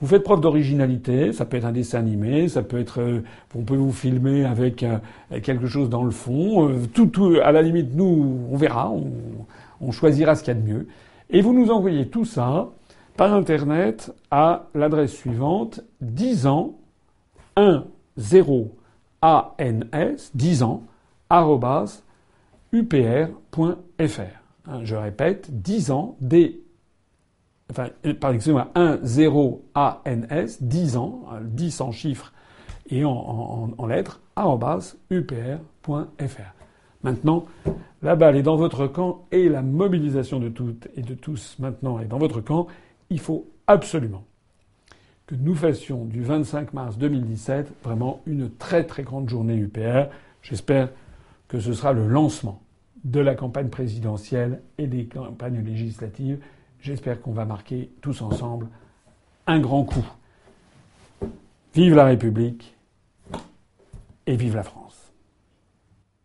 Vous faites preuve d'originalité, ça peut être un dessin animé, ça peut être, euh, on peut vous filmer avec euh, quelque chose dans le fond. Euh, tout, à la limite, nous, on verra, on, on choisira ce qu'il y a de mieux. Et vous nous envoyez tout ça par internet à l'adresse suivante 10 ans 1 0 ans, 10 ans, upr.fr. Hein, je répète, 10 ans, D, enfin, par exemple, 1, 0, ANS, 10 ans, 10 en chiffres et en, en, en lettres, upr.fr. Maintenant, la balle est dans votre camp et la mobilisation de toutes et de tous maintenant est dans votre camp. Il faut absolument que nous fassions du 25 mars 2017 vraiment une très très grande journée UPR. J'espère que ce sera le lancement de la campagne présidentielle et des campagnes législatives. J'espère qu'on va marquer tous ensemble un grand coup. Vive la République et vive la France.